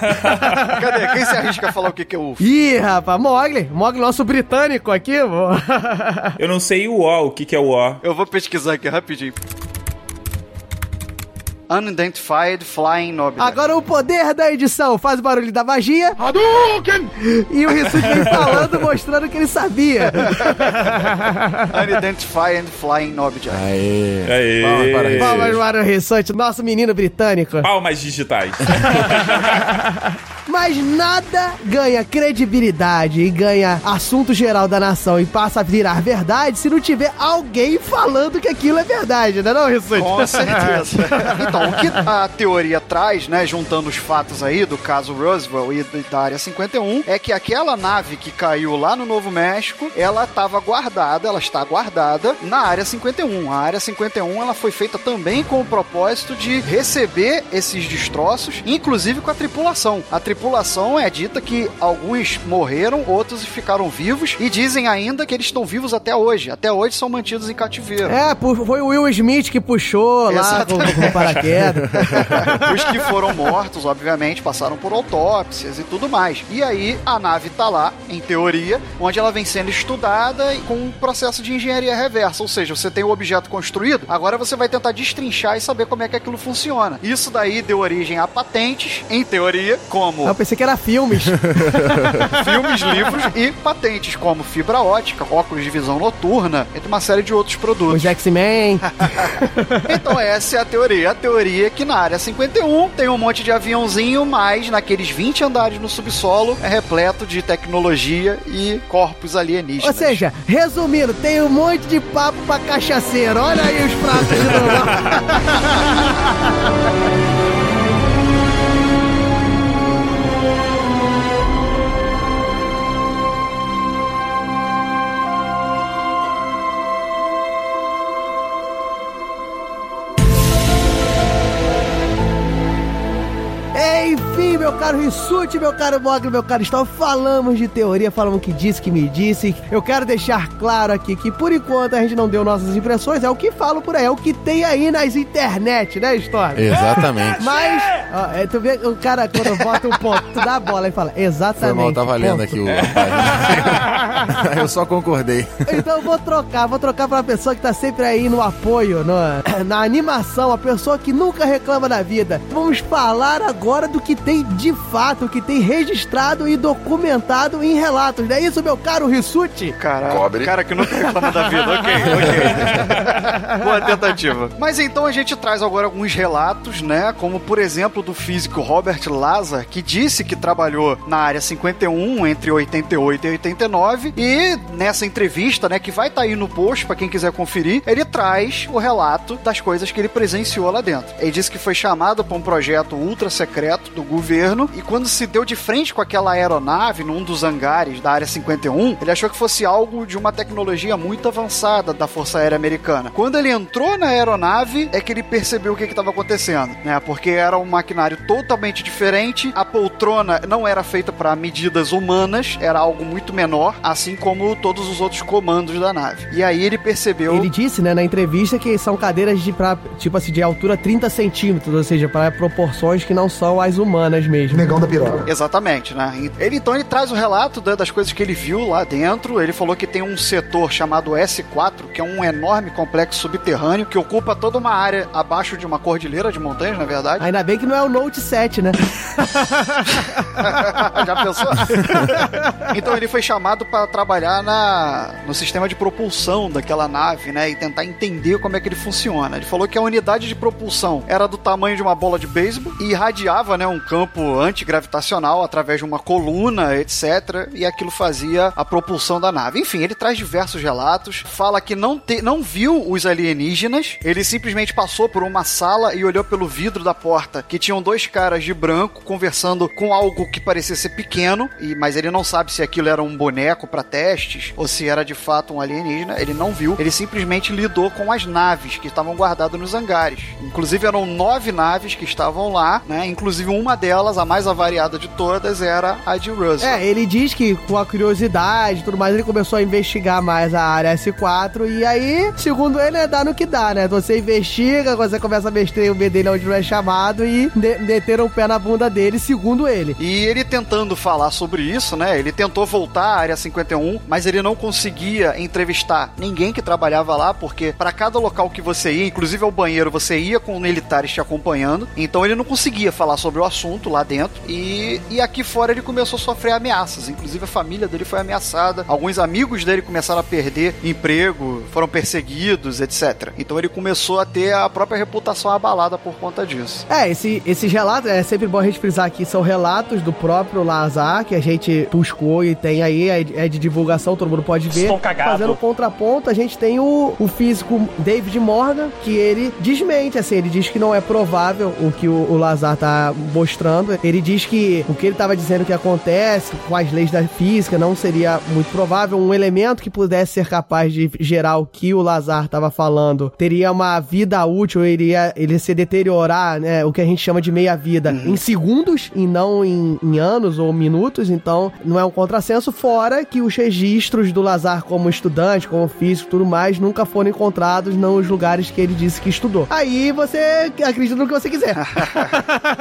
Cadê? Quem se arrisca a falar o que, que é UFO?
Ih, rapaz, Mogli. Mogli, nosso britânico aqui, pô.
Eu não sei o O, o que, que é o O.
Eu vou pesquisar aqui rapidinho. Unidentified Flying Object.
Agora o poder da edição faz o barulho da magia.
Hadouken!
E o Rissuti vem falando, mostrando que ele sabia.
Unidentified Flying Object.
Aê.
Aê.
Palmas para isso.
Palmas para o Rissuti, nosso menino britânico.
Palmas digitais.
Mas nada ganha credibilidade e ganha assunto geral da nação e passa a virar verdade se não tiver alguém falando que aquilo é verdade, né não, Rissuti?
Com certeza. então, o que a teoria traz, né, juntando os fatos aí do caso Roosevelt e da Área 51, é que aquela nave que caiu lá no Novo México, ela estava guardada, ela está guardada na Área 51. A Área 51, ela foi feita também com o propósito de receber esses destroços, inclusive com a tripulação. A tripulação é dita que alguns morreram, outros ficaram vivos e dizem ainda que eles estão vivos até hoje. Até hoje são mantidos em cativeiro.
É, foi o Will Smith que puxou lá com,
Exatamente.
com o paraquedas.
Os que foram mortos, obviamente, passaram por autópsias e tudo mais. E aí a nave tá lá, em teoria, onde ela vem sendo estudada com um processo de engenharia reversa. Ou seja, você tem o objeto construído, agora você vai tentar destrinchar e saber como é que aquilo funciona. Isso daí deu origem a patentes, em teoria, como
Eu pensei que era filmes.
filmes, livros e patentes, como fibra ótica, óculos de visão noturna, entre uma série de outros produtos.
Os X-Men.
Então essa é a teoria. A teoria é que na área 51 tem um monte de aviãozinho, mas naqueles 20 andares no subsolo é repleto de tecnologia e corpos alienígenas.
Ou seja, resumindo, tem um monte de papo pra cachaceiro. Olha aí os pratos de novo. meu caro Rissuti, meu caro Mogli, meu caro Stal, falamos de teoria, falamos o que disse, que me disse. Eu quero deixar claro aqui que, por enquanto, a gente não deu nossas impressões, é o que falo por aí, é o que tem aí nas internet, né, Storm?
Exatamente.
Mas, ó, é, tu vê o cara, quando bota um ponto, tu dá a bola e fala,
Foi
exatamente.
mal, tava lendo
ponto.
aqui o. Eu só concordei.
Então eu vou trocar, vou trocar pra pessoa que tá sempre aí no apoio, no- na animação, a pessoa que nunca reclama da vida. Vamos falar agora do que tem de fato, que tem registrado e documentado em relatos. Não é isso, meu caro Rissuti?
Cara,
Cobre.
cara que nunca reclama da vida. Ok, ok. Boa tentativa. Mas então a gente traz agora alguns relatos, né? Como, por exemplo, do físico Robert Lazar, que disse que trabalhou na área 51 entre 88 e 89. E nessa entrevista, né, que vai estar aí no post pra quem quiser conferir, ele traz o relato das coisas que ele presenciou lá dentro. Ele disse que foi chamado para um projeto ultra secreto do governo e quando se deu de frente com aquela aeronave num dos hangares da área 51, ele achou que fosse algo de uma tecnologia muito avançada da Força Aérea Americana. Quando ele entrou na aeronave, é que ele percebeu o que estava acontecendo, né? Porque era um maquinário totalmente diferente, a poltrona não era feita para medidas humanas, era algo muito menor, assim como todos os outros comandos da nave. E aí ele percebeu.
Ele disse, né, na entrevista que são cadeiras de, pra, tipo assim, de altura 30 centímetros, ou seja, para proporções que não são as humanas mesmo.
Negão da piroca.
Exatamente, né? Ele então ele traz o relato da- das coisas que ele viu lá dentro. Ele falou que tem um setor chamado S4, que é um enorme complexo subterrâneo que ocupa toda uma área abaixo de uma cordilheira de montanhas, na verdade.
Ainda bem que não é o Note 7, né?
Já pensou? então ele foi chamado para trabalhar na, no sistema de propulsão daquela nave, né? E tentar entender como é que ele funciona. Ele falou que a unidade de propulsão era do tamanho de uma bola de beisebol e irradiava, né, um campo antigravitacional através de uma coluna, etc. E aquilo fazia a propulsão da nave. Enfim, ele traz diversos relatos, fala que não, te, não viu os alienígenas, ele simplesmente passou por uma sala e olhou pelo vidro da porta que tinham dois caras de branco conversando com algo que parecia ser pequeno, e mas ele não sabe se aquilo era um boneco para testes ou se era de fato um alienígena. Ele não viu, ele simplesmente lidou com as naves que estavam guardadas nos hangares. Inclusive eram nove naves que estavam lá, né? Inclusive uma delas, a mais avariada de todas, era a de Russell.
É, ele diz que com a curiosidade e tudo mais, ele começou a investigar mais a área S4 e aí, segundo ele, é dar no que dá, né? Você investiga, você começa a mexer o B dele onde não é chamado e de o pé na bunda dele, segundo ele.
E ele tentando falar sobre isso, né? Ele tentou voltar à área 51, mas ele não conseguia entrevistar ninguém que trabalhava lá, porque para cada local que você ia, inclusive ao banheiro, você ia com militares te acompanhando. Então ele não conseguia falar sobre o assunto lá dentro. E, e aqui fora ele começou a sofrer ameaças. Inclusive a família dele foi ameaçada. Alguns amigos dele começaram a perder emprego, foram perseguidos, etc. Então ele começou a ter a própria reputação abalada por conta disso.
É, esse, esses relatos, é sempre bom a gente frisar aqui, são relatos do próprio Lazar, que a gente buscou e tem aí, é de, é de divulgação, todo mundo pode ver.
Estou cagado.
Fazendo contraponto, a gente tem o, o físico David Morgan, que ele desmente, assim, ele diz que não é provável o que o, o Lazar tá mostrando. Ele diz que o que ele tava dizendo que acontece com as leis da física não seria muito provável. Um elemento que pudesse ser capaz de gerar o que o Lazar tava falando teria uma vida útil, iria ele se deteriorar, né? O que a gente chama de meia-vida em segundos e não em, em anos ou minutos. Então, não é um contrassenso. Fora que os registros do Lazar como estudante, como físico tudo mais, nunca foram encontrados nos lugares que ele disse que estudou. Aí você acredita no que você quiser.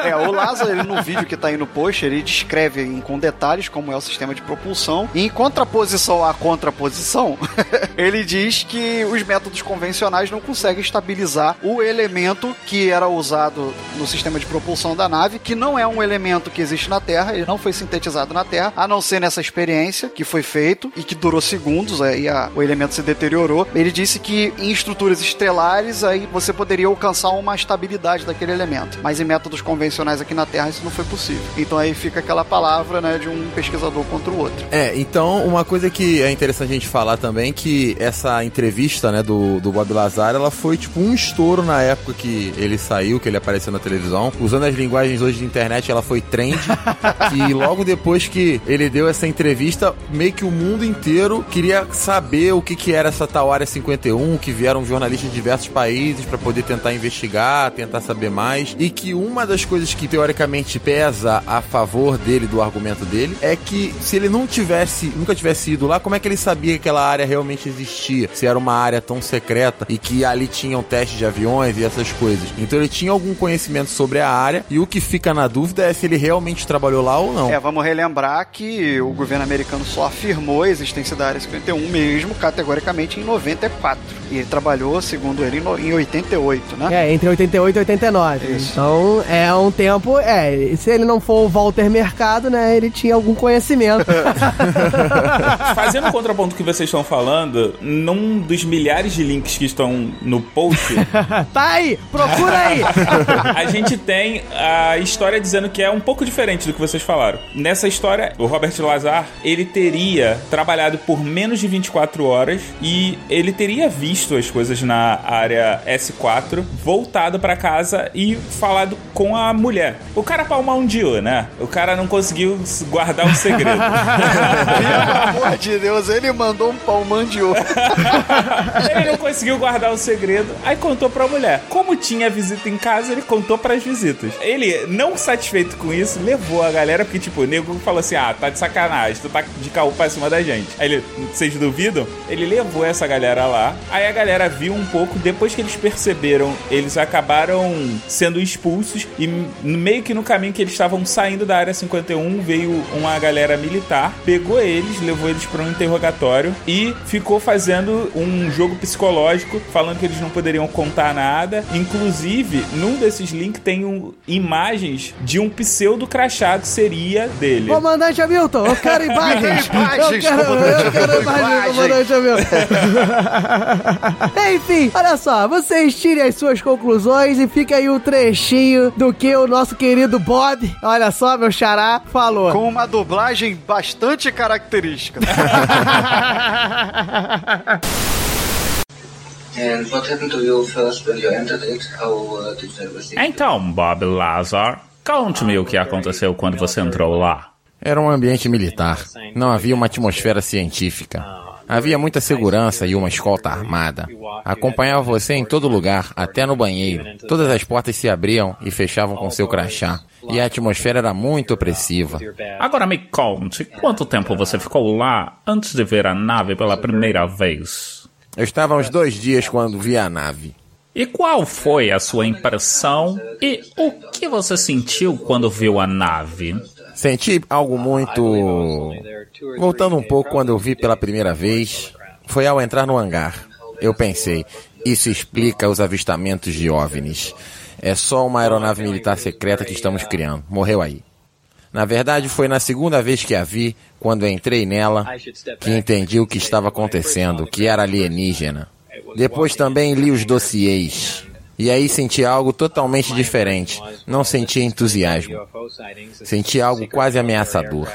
É, o Lázaro, ele no vídeo que tá aí no post, ele descreve com detalhes como é o sistema de propulsão. E em contraposição à contraposição, ele diz que os métodos convencionais não conseguem estabilizar o elemento que era usado no sistema de propulsão da nave, que não é um elemento que existe na Terra, ele não foi sintetizado na Terra, a não ser nessa experiência que foi feito e que durou segundos, aí a- o elemento se deteriorou. Ele disse que em estruturas estelares aí você poderia alcançar uma estabilidade daquele elemento, mas em métodos convencionais aqui na Terra isso não foi possível. Então aí fica aquela palavra, né, de um pesquisador contra o outro.
É, então uma coisa que é interessante a gente falar também que essa entrevista, né, do, do Bob Lazar, ela foi tipo um estouro na época que ele saiu, que ele apareceu na televisão. Usando as linguagens hoje de internet, ela foi trend. e logo depois que ele deu essa entrevista, meio que o mundo inteiro queria saber o que que era essa tal área 51, que vieram jornalistas de diversos países para poder tentar investigar, tentar saber mais. E que uma das coisas que teoricamente pesa a favor dele, do argumento dele, é que se ele não tivesse, nunca tivesse ido lá, como é que ele sabia que aquela área realmente existia? Se era uma área tão secreta e que ali tinham testes de aviões e essas coisas. Então ele tinha algum conhecimento sobre a área e o que fica na dúvida é se ele realmente trabalhou lá ou não.
É, vamos relembrar que o governo americano só afirmou a existência da Área 51 mesmo, categoricamente, em 94. E ele trabalhou, segundo ele, em no- em 88, né?
É, entre 88 e 89.
Isso.
Então, é um tempo. É, se ele não for o Walter Mercado, né? Ele tinha algum conhecimento.
Fazendo o contraponto que vocês estão falando, num dos milhares de links que estão no post,
tá aí! Procura aí!
a gente tem a história dizendo que é um pouco diferente do que vocês falaram. Nessa história, o Robert Lazar, ele teria trabalhado por menos de 24 horas e ele teria visto as coisas na área S4, voltado pra casa e falado com a mulher. O cara palmaundiou, né? O cara não conseguiu guardar o segredo.
Pelo amor de Deus, ele mandou um pau mandioco.
Ele não conseguiu guardar o segredo, aí contou pra mulher. Como tinha visita em casa, ele contou pras visitas. Ele, não satisfeito com isso, levou a galera, porque, tipo, o nego falou assim: ah, tá de sacanagem, tu tá de caô pra cima cima da gente. Aí ele, vocês duvidam? Ele levou essa galera lá, aí a galera viu um pouco, depois que eles perceberam, eles acabaram sendo expulsos e no meio que no caminho que eles estavam saindo da área 51, veio uma galera militar, pegou eles, levou eles para um interrogatório e ficou fazendo um jogo psicológico, falando que eles não poderiam contar nada. Inclusive, num desses links tem um, imagens de um pseudo crachá que seria dele.
Comandante Hamilton, eu quero imagens.
Imagens,
eu quero, eu imagens. comandante Hamilton. Enfim, olha só, vocês tirem as suas conclusões e fica aí um trechinho do que o nosso querido Bob, olha só, meu xará, falou.
Com uma dublagem bastante característica.
Uh,
Então, Bob Lazar, conte-me o que aconteceu quando você entrou lá.
Era um ambiente militar. Não havia uma atmosfera científica. Havia muita segurança e uma escolta armada. Acompanhava você em todo lugar, até no banheiro. Todas as portas se abriam e fechavam com seu crachá. E a atmosfera era muito opressiva.
Agora me conte, quanto tempo você ficou lá antes de ver a nave pela primeira vez?
Eu estava uns dois dias quando vi a nave.
E qual foi a sua impressão e o que você sentiu quando viu a nave?
Senti algo muito. Voltando um pouco quando eu vi pela primeira vez, foi ao entrar no hangar. Eu pensei, isso explica os avistamentos de OVNIs. É só uma aeronave militar secreta que estamos criando. Morreu aí. Na verdade, foi na segunda vez que a vi, quando entrei nela, que entendi o que estava acontecendo, que era alienígena. Depois também li os dossiês. E aí senti algo totalmente diferente. Não senti entusiasmo. Senti algo quase ameaçador.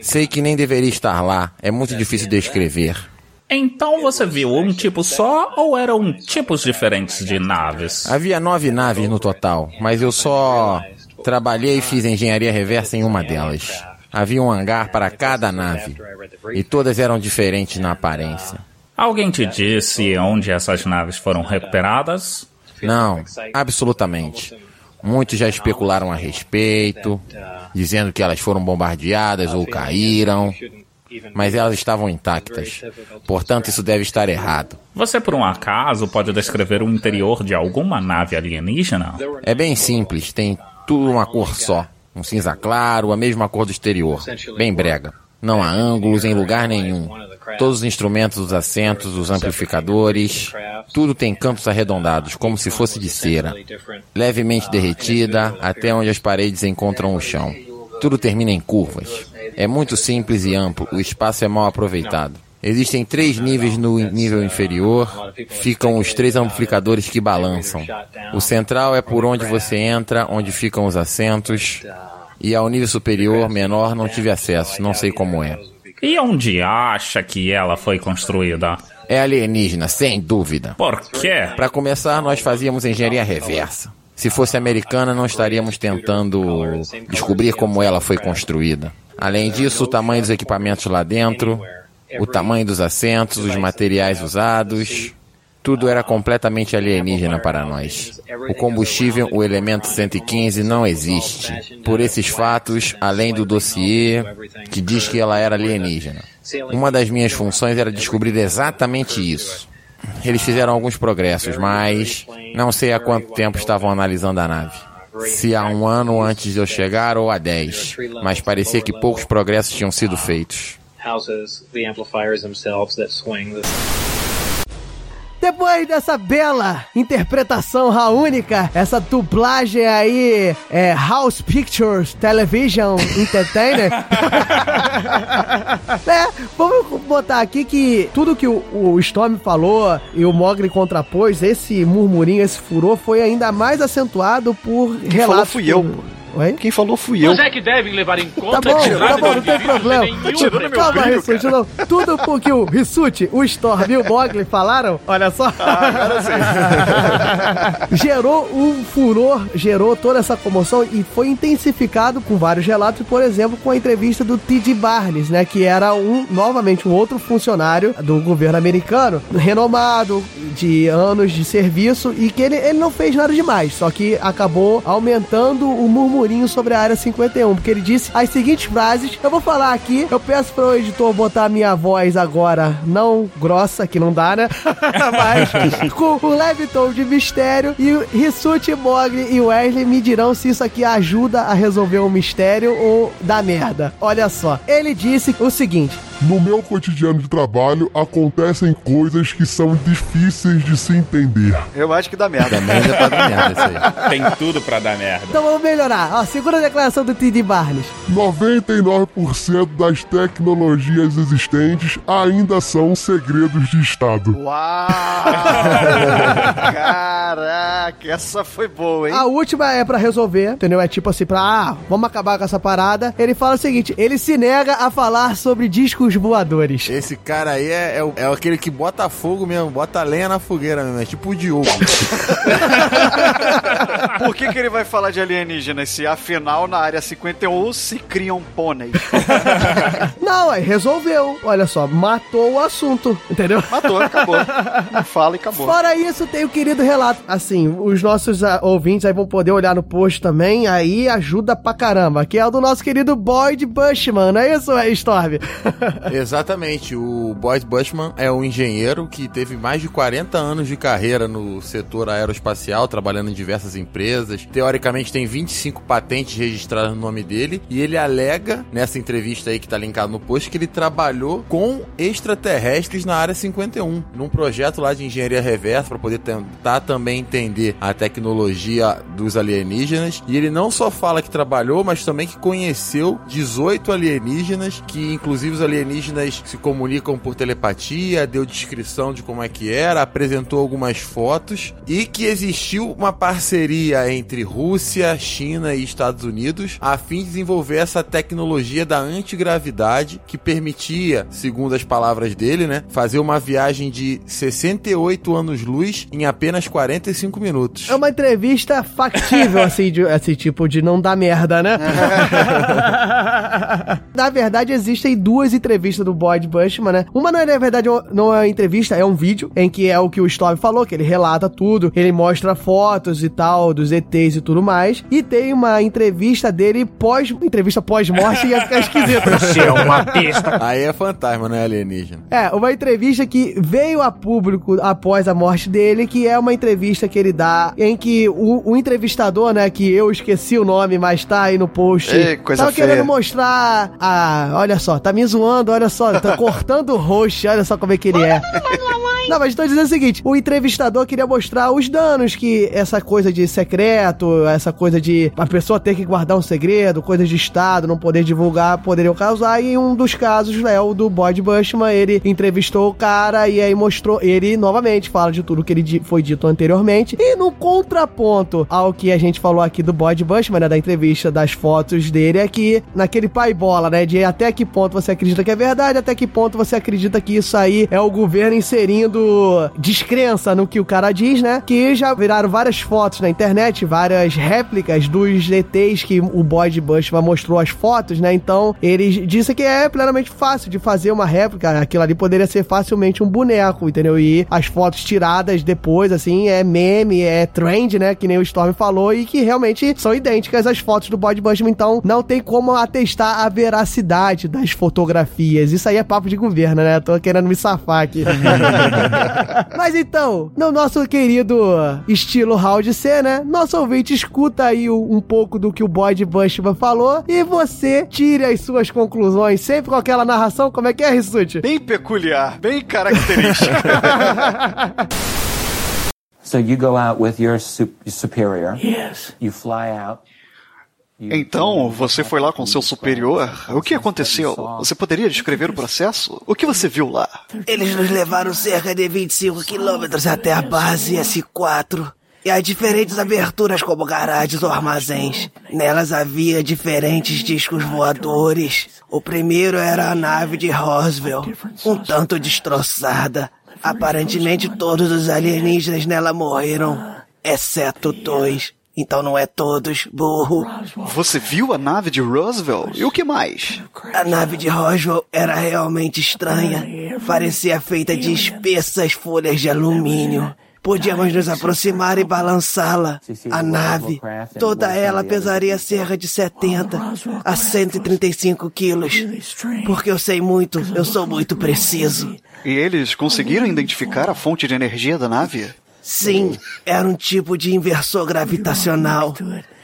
Sei que nem deveria estar lá. É muito difícil descrever.
Então você viu um tipo só ou eram tipos diferentes de naves?
Havia nove naves no total, mas eu só trabalhei e fiz engenharia reversa em uma delas. Havia um hangar para cada nave. E todas eram diferentes na aparência.
Alguém te disse onde essas naves foram recuperadas?
Não, absolutamente. Muitos já especularam a respeito, dizendo que elas foram bombardeadas ou caíram, mas elas estavam intactas. Portanto, isso deve estar errado.
Você, por um acaso, pode descrever o interior de alguma nave alienígena?
É bem simples, tem tudo uma cor só. Um cinza claro, a mesma cor do exterior. Bem brega. Não há ângulos em lugar nenhum. Todos os instrumentos, os assentos, os amplificadores, tudo tem cantos arredondados, como se fosse de cera. Levemente derretida, até onde as paredes encontram o chão. Tudo termina em curvas. É muito simples e amplo, o espaço é mal aproveitado. Existem três níveis no nível inferior, ficam os três amplificadores que balançam. O central é por onde você entra, onde ficam os assentos. E ao nível superior, menor, não tive acesso, não sei como é.
E onde acha que ela foi construída?
É alienígena, sem dúvida.
Por quê?
Para começar, nós fazíamos engenharia reversa. Se fosse americana, não estaríamos tentando descobrir como ela foi construída. Além disso, o tamanho dos equipamentos lá dentro, o tamanho dos assentos, os materiais usados, tudo era completamente alienígena para nós. O combustível, o elemento 115, não existe. Por esses fatos, além do dossiê que diz que ela era alienígena. Uma das minhas funções era descobrir exatamente isso. Eles fizeram alguns progressos, mas não sei há quanto tempo estavam analisando a nave. Se há um ano antes de eu chegar ou há dez, mas parecia que poucos progressos tinham sido feitos.
houses the amplifiers themselves that swing
Depois dessa bela interpretação única, essa dublagem aí, é House Pictures Television Entertainer. é, vamos botar aqui que tudo que o, o Storm falou e o Mogli contrapôs, esse murmurinho, esse furor, foi ainda mais acentuado por
Quem
relatos.
falou fui eu,
por-. Oi?
Quem falou fui eu.
Mas é que devem levar em
Tá
conta
bom,
que
tá bom, não tem problema.
nenhum
tirando meu
Calma,
brilho,
Rissuti, não. Tudo porque o Rissuti, o Storm e o Mogli falaram, olha só. gerou um furor, gerou toda essa comoção e foi intensificado com vários relatos, por exemplo, com a entrevista do T.D. Barnes, né, que era um, novamente, um outro funcionário do governo americano, renomado, de anos de serviço e que ele, ele não fez nada demais, só que acabou aumentando o murmurinho sobre a área 51, porque ele disse as seguintes frases. Eu vou falar aqui, eu peço pro editor botar a minha voz agora, não grossa, que não dá, né? Mas com um leve tom de mistério. E o Rissuti, Mogli e Wesley me dirão se isso aqui ajuda a resolver o mistério ou dá merda. Olha só, ele disse o seguinte.
No meu cotidiano de trabalho acontecem coisas que são difíceis de se entender.
Eu acho que dá merda.
Também é pra dar merda isso aí.
Tem tudo pra dar merda.
Então vamos melhorar. Ó, segura a declaração do T.D. Barnes.
99% das tecnologias existentes ainda são segredos de Estado.
Uau! Caraca, essa foi boa, hein?
A última é pra resolver, entendeu? É tipo assim, pra, ah, vamos acabar com essa parada. Ele fala o seguinte, ele se nega a falar sobre discos voadores.
Esse cara aí é, é, é aquele que bota fogo mesmo, bota lenha na fogueira mesmo. É tipo o Diogo.
Por que, que ele vai falar de alienígenas se afinal na área 51 se criam pôneis?
Não, aí resolveu. Olha só, matou o assunto, entendeu?
Matou, acabou. Não fala e acabou.
Fora isso, tem o querido relato. Assim, os nossos ah, ouvintes aí vão poder olhar no post também, aí ajuda pra caramba. Que é o do nosso querido Boyd Bushman, não é isso, Storm?
Exatamente. O Boyd Bushman é um engenheiro que teve mais de 40 anos de carreira no setor aeroespacial, trabalhando em diversas empresas. Teoricamente tem 25 patentes registradas no nome dele. E ele alega, nessa entrevista aí que tá linkado no post, que ele trabalhou com extraterrestres na área 51, num projeto lá de engenharia reversa para poder tentar também entender a tecnologia dos alienígenas. E ele não só fala que trabalhou, mas também que conheceu 18 alienígenas, que inclusive os alienígenas se comunicam por telepatia, deu descrição de como é que era, apresentou algumas fotos e que existiu uma parceria entre Rússia, China e Estados Unidos a fim de desenvolver essa tecnologia da antigravidade que permitia, segundo as palavras dele, né, fazer uma viagem de 68 anos-luz em apenas 45 minutos.
É uma entrevista factível, assim, de, assim, tipo, de não dar merda, né? na verdade, existem duas entrevistas do Boyd Bushman, né? Uma não é, na verdade, não é uma entrevista, é um vídeo em que é o que o Storm falou, que ele relata tudo, ele mostra fotos e tal, dos ETs e tudo mais. E tem uma entrevista dele pós, entrevista pós-morte ia ficar esquisito.
Você é uma besta. Aí é fantasma, não é alienígena.
É, uma entrevista que veio a público após a morte dele, que é uma entrevista que ele dá, em que o, o entrevistador, né, que eu esqueci o nome, mas tá aí no post,
Ei, coisa
tava
feia.
querendo mostrar a... Olha só, tá me zoando, olha só, tá cortando o rosto, olha só como é que ele é. Não, mas tô dizendo o seguinte, o entrevistador queria mostrar os danos que essa coisa de secreto, essa coisa de a pessoa ter que guardar um segredo, coisas de Estado, não poder divulgar, poderiam causar, e um dos casos é o do Boyd Bushman, ele entrevistou o cara e aí mostrou, ele novamente fala de tudo que ele foi dito anteriormente, e no contraponto ao que a gente falou aqui do Boyd Bushman, né, da entrevista, das fotos dele, é que naquele pai bola, né, de até que ponto você acredita que é verdade, até que ponto você acredita que isso aí é o governo inserindo descrença no que o cara diz, né, que já viraram várias fotos na internet, várias réplicas dos ETs que o Boyd Bushman mostrou as fotos, né, então ele disse que é plenamente fácil de fazer uma réplica, aquilo ali poderia ser facilmente um boneco, entendeu, e as fotos tiradas depois, assim, é meme, é trend, né, que nem o Storm falou, e que realmente são idênticas às fotos do Boyd Bushman, então não tem como atestar a veracidade das fotografias, isso aí é papo de governo, né, tô querendo me safar aqui. Mas então, no nosso querido estilo round C, né? Nosso ouvinte escuta aí um pouco do que o Boyd Bushman falou e você tire as suas conclusões, sempre com aquela narração, como é que é, Rissuti?
Bem peculiar, bem característica.
So you go out with your sup- superior.
Yes.
You fly out.
Então, você foi lá com seu superior? O que aconteceu? Você poderia descrever o processo? O que você viu lá?
Eles nos levaram cerca de 25 quilômetros até a base S4. E há diferentes aberturas como garagens ou armazéns. Nelas havia diferentes discos voadores. O primeiro era a nave de Roswell, um tanto destroçada. Aparentemente todos os alienígenas nela morreram, exceto dois. Então não é todos, burro.
Você viu a nave de Roosevelt? E o que mais?
A nave de Roswell era realmente estranha. Parecia feita de espessas folhas de alumínio. Podíamos nos aproximar e balançá-la. A nave, toda ela pesaria cerca de 70 a 135 quilos. Porque eu sei muito, eu sou muito preciso.
E eles conseguiram identificar a fonte de energia da nave?
Sim, era um tipo de inversor gravitacional.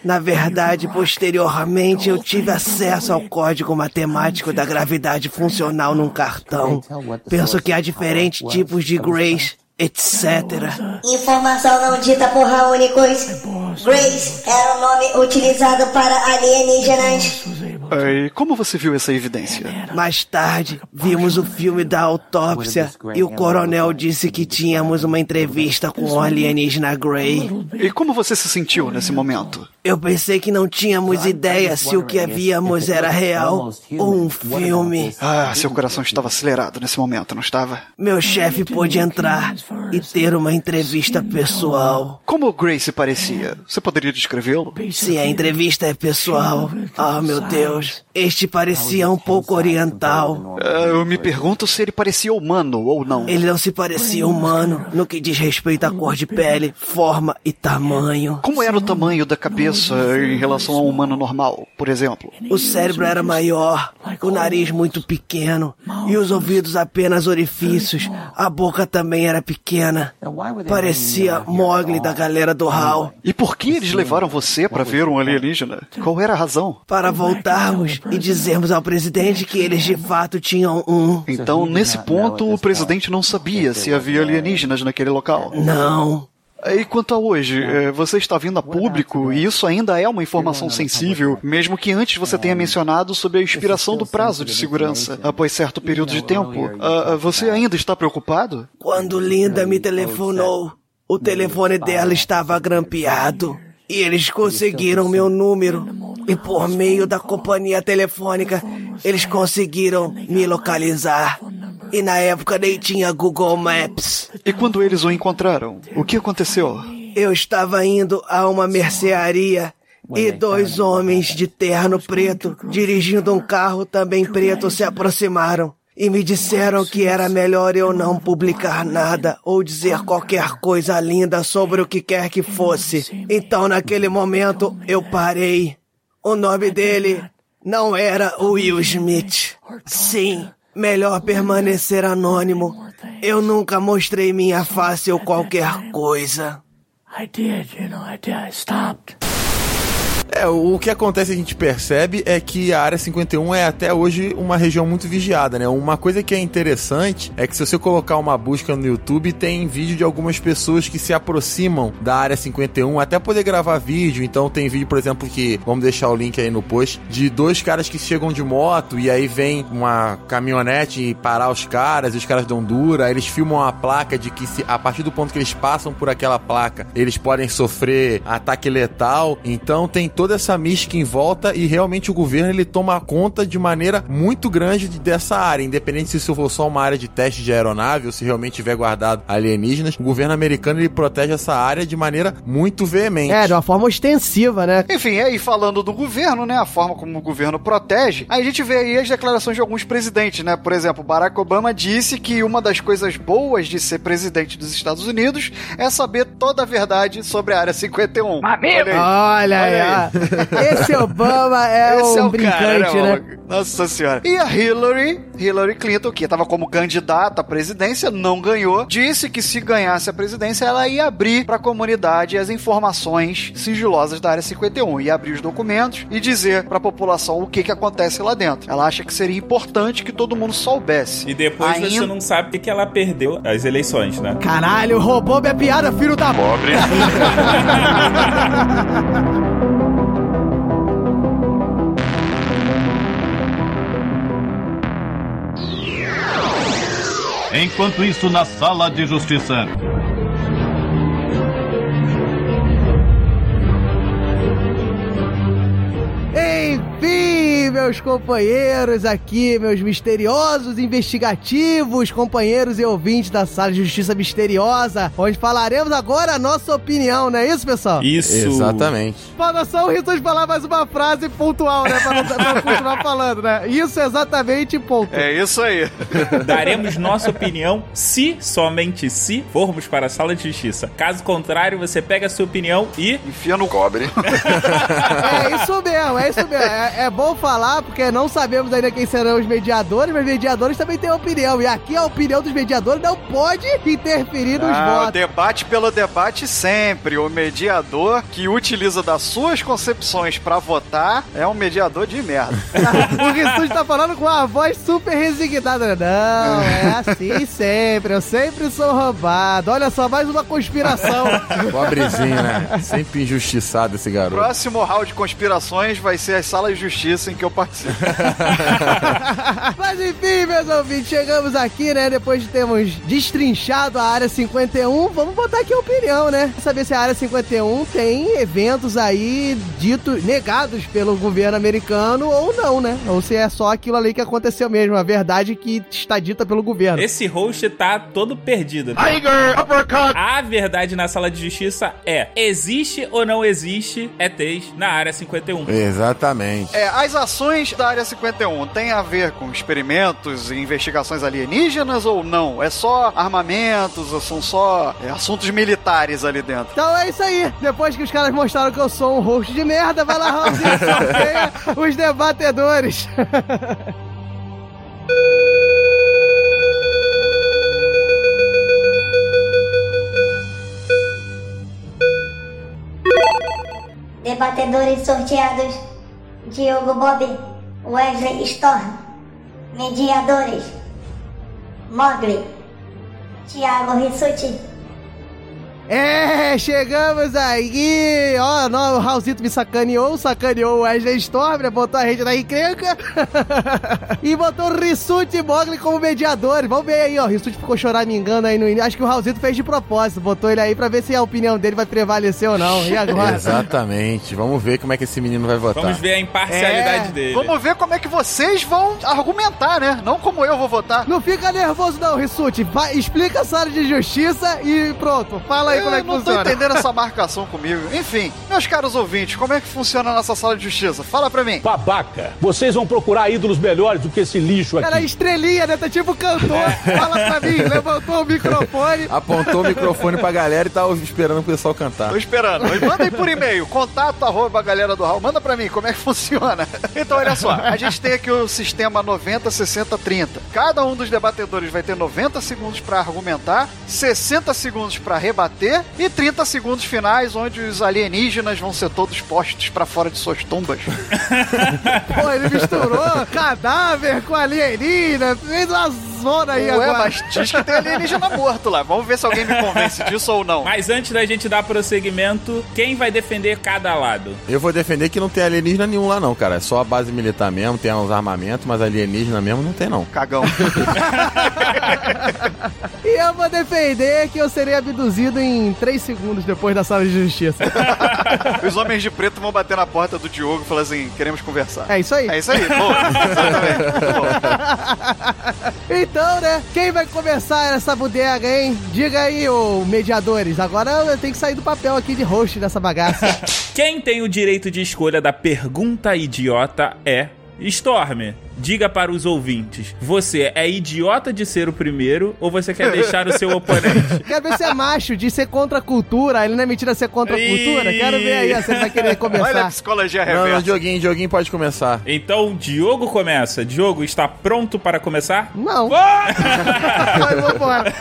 Na verdade, posteriormente eu tive acesso ao código matemático da gravidade funcional num cartão. Penso que há diferentes tipos de Grace, etc.
Informação não dita por Raúnicos. Grace era o nome utilizado para alienígenas.
E como você viu essa evidência?
Mais tarde, vimos o filme da autópsia e o coronel disse que tínhamos uma entrevista com o alienígena Grey.
E como você se sentiu nesse momento?
Eu pensei que não tínhamos ideia se o que víamos era real ou um filme.
Ah, seu coração estava acelerado nesse momento, não estava?
Meu chefe pôde entrar e ter uma entrevista pessoal.
Como o Grace parecia? Você poderia descrevê-lo?
Se a entrevista é pessoal, oh meu Deus, este parecia um pouco oriental.
Ah, eu me pergunto se ele parecia humano ou não.
Ele não se parecia humano no que diz respeito à cor de pele, forma e tamanho.
Como era o tamanho da cabeça em relação a um humano normal, por exemplo?
O cérebro era maior, o nariz muito pequeno e os ouvidos apenas orifícios. A boca também era pequena. Parecia Mogli da galera do Hal.
E por que eles levaram você para ver um alienígena? Qual era a razão?
Para voltarmos e dizermos ao presidente que eles de fato tinham um.
Então, nesse ponto, o presidente não sabia se havia alienígenas naquele local.
Não.
E quanto a hoje, eh, você está vindo a público e isso ainda é uma informação sensível, mesmo que antes você tenha mencionado sobre a expiração do prazo de segurança após certo período de tempo. Ah, você ainda está preocupado?
Quando Linda me telefonou, o telefone dela estava grampeado. E eles conseguiram meu número. E por meio da companhia telefônica, eles conseguiram me localizar. E na época nem tinha Google Maps.
E quando eles o encontraram, o que aconteceu?
Eu estava indo a uma mercearia e dois homens de terno preto, dirigindo um carro também preto, se aproximaram e me disseram que era melhor eu não publicar nada ou dizer qualquer coisa linda sobre o que quer que fosse. Então, naquele momento, eu parei. O nome dele não era Will Smith. Sim, melhor permanecer anônimo. Eu nunca mostrei minha face ou qualquer coisa.
I did, you know, I did. I stopped.
É, o que acontece a gente percebe é que a área 51 é até hoje uma região muito vigiada, né? Uma coisa que é interessante é que se você colocar uma busca no YouTube, tem vídeo de algumas pessoas que se aproximam da área 51 até poder gravar vídeo. Então tem vídeo, por exemplo, que vamos deixar o link aí no post, de dois caras que chegam de moto e aí vem uma caminhonete e parar os caras, e os caras dão dura, eles filmam a placa de que se a partir do ponto que eles passam por aquela placa, eles podem sofrer ataque letal. Então tem toda essa mística em volta e realmente o governo ele toma conta de maneira muito grande dessa área, independente se isso for só uma área de teste de aeronave ou se realmente tiver guardado alienígenas, o governo americano ele protege essa área de maneira muito veemente.
É, de uma forma ostensiva, né?
Enfim, aí falando do governo, né, a forma como o governo protege, a gente vê aí as declarações de alguns presidentes, né? Por exemplo, Barack Obama disse que uma das coisas boas de ser presidente dos Estados Unidos é saber toda a verdade sobre a área 51.
Amigo!
Olha aí, ó. Esse Obama é
Esse
um
é o
brincante,
cara,
né?
Nossa senhora. E a Hillary, Hillary Clinton, que estava como candidata à presidência, não ganhou, disse que se ganhasse a presidência, ela ia abrir para a comunidade as informações sigilosas da área 51, ia abrir os documentos e dizer para a população o que que acontece lá dentro. Ela acha que seria importante que todo mundo soubesse.
E depois você
Ainda-
não sabe porque que ela perdeu as eleições, né?
Caralho, roubou minha piada, filho da pobre.
Enquanto isso, na sala de justiça.
Meus companheiros aqui, meus misteriosos investigativos, companheiros e ouvintes da Sala de Justiça Misteriosa, onde falaremos agora a nossa opinião, não é isso, pessoal?
Isso.
Exatamente.
Falta só o Rito de falar mais uma frase pontual, né? Pra não pra continuar falando, né? Isso exatamente, ponto.
É isso aí.
Daremos nossa opinião se, somente se, formos para a sala de justiça. Caso contrário, você pega a sua opinião e.
Enfia no cobre.
É isso mesmo, é isso mesmo. É, é bom falar, porque não sabemos ainda quem serão os mediadores, mas mediadores também têm opinião. E aqui a opinião dos mediadores não pode interferir nos
Ah,
votos.
debate pelo debate sempre. O mediador que utiliza das suas concepções pra votar é um mediador de merda.
o Rissuti tá falando com uma voz super resignada. Não, é assim sempre. Eu sempre sou roubado. Olha só, mais uma conspiração.
Pobrezinho, né? Sempre injustiçado esse garoto.
Próximo round de conspirações vai ser as salas de justiça em que eu participo.
Mas enfim, meus ouvintes, chegamos aqui, né? Depois de termos destrinchado a área 51, vamos botar aqui a opinião, né? Saber se a área 51 tem eventos aí ditos, negados pelo governo americano ou não, né? Ou se é só aquilo ali que aconteceu mesmo, a verdade que está dita pelo governo.
Esse host tá todo perdido.
Tiger Uppercut!
A verdade na sala de justiça é: existe ou não existe ETs na área 51?
Exatamente.
É, as ações da Área 51 têm a ver com experimentos e investigações alienígenas ou não? É só armamentos ou são só é, assuntos militares ali dentro?
Então é isso aí. Depois que os caras mostraram que eu sou um host de merda, vai lá, Raulzinho, sorteia os debatedores.
Debatedores sorteados: Diogo Bob, Wesley Storm. Mediadores: Mogli, Thiago Rissuti.
É, chegamos aí. Ó, o Raulzito me sacaneou, sacaneou o Wesley Storm, né? Botou a gente na encrenca. e botou o Rissuti e Mogli como mediadores. Vamos ver aí, ó. O Rissuti ficou choramingando aí no início. Acho que o Raulzito fez de propósito. Botou ele aí pra ver se a opinião dele vai prevalecer ou não. E agora?
Exatamente. Vamos ver como é que esse menino vai votar.
Vamos ver a imparcialidade
É,
dele.
Vamos ver como é que vocês vão argumentar, né? Não como eu vou votar.
Não fica nervoso não, Rissuti. Explica a sala de justiça e pronto. Fala aí como é que
não
funciona.
tô entendendo essa marcação comigo. Enfim, meus caros ouvintes, como é que funciona a nossa sala de justiça? Fala pra mim.
Babaca, vocês vão procurar ídolos melhores do que esse lixo
Cara,
aqui.
estrelinha, né? Tá tipo cantor. Fala pra mim. Levantou o microfone.
Apontou o microfone pra galera e tá esperando o pessoal cantar.
Tô esperando. Manda aí por e-mail, contato arroba galera do Raul. Manda pra mim como é que funciona. Então, olha só, a gente tem aqui o sistema 90, 60, 30. Cada um dos debatedores vai ter 90 segundos pra argumentar, 60 segundos pra rebater e 30 segundos finais onde os alienígenas vão ser todos postos pra fora de suas tumbas.
Pô, ele misturou cadáver com alienígena. Fez uma zona aí
Ué,
agora.
mas diz que tem alienígena morto lá. Vamos ver se alguém me convence disso ou não.
Mas antes da gente dar prosseguimento, quem vai defender cada lado?
Eu vou defender que não tem alienígena nenhum lá não, cara. É só a base militar mesmo, tem uns armamentos, mas alienígena mesmo não tem não.
Cagão.
E eu vou defender que eu serei abduzido em 3 segundos depois da sala de justiça.
Os homens de preto vão bater na porta do Diogo e falar assim: queremos conversar.
É isso aí.
É isso aí, boa. Exatamente. Bom.
Então, né? Quem vai começar essa bodega, hein? Diga aí, ô mediadores. Agora eu tenho que sair do papel aqui de host dessa bagaça.
Quem tem o direito de escolha da pergunta idiota é Storm. Diga para os ouvintes: você é idiota de ser o primeiro ou você quer deixar o seu oponente?
Quero ver se é macho de ser contra a cultura. Ele não é mentira ser contra a cultura. Quero ver aí se ele vai querer
Olha a
começar.
psicologia
Não, não,
reversa.
Dioguinho, Dioguinho pode começar.
Então, Diogo começa. Diogo, está pronto para começar?
Não.
Vai, vambora.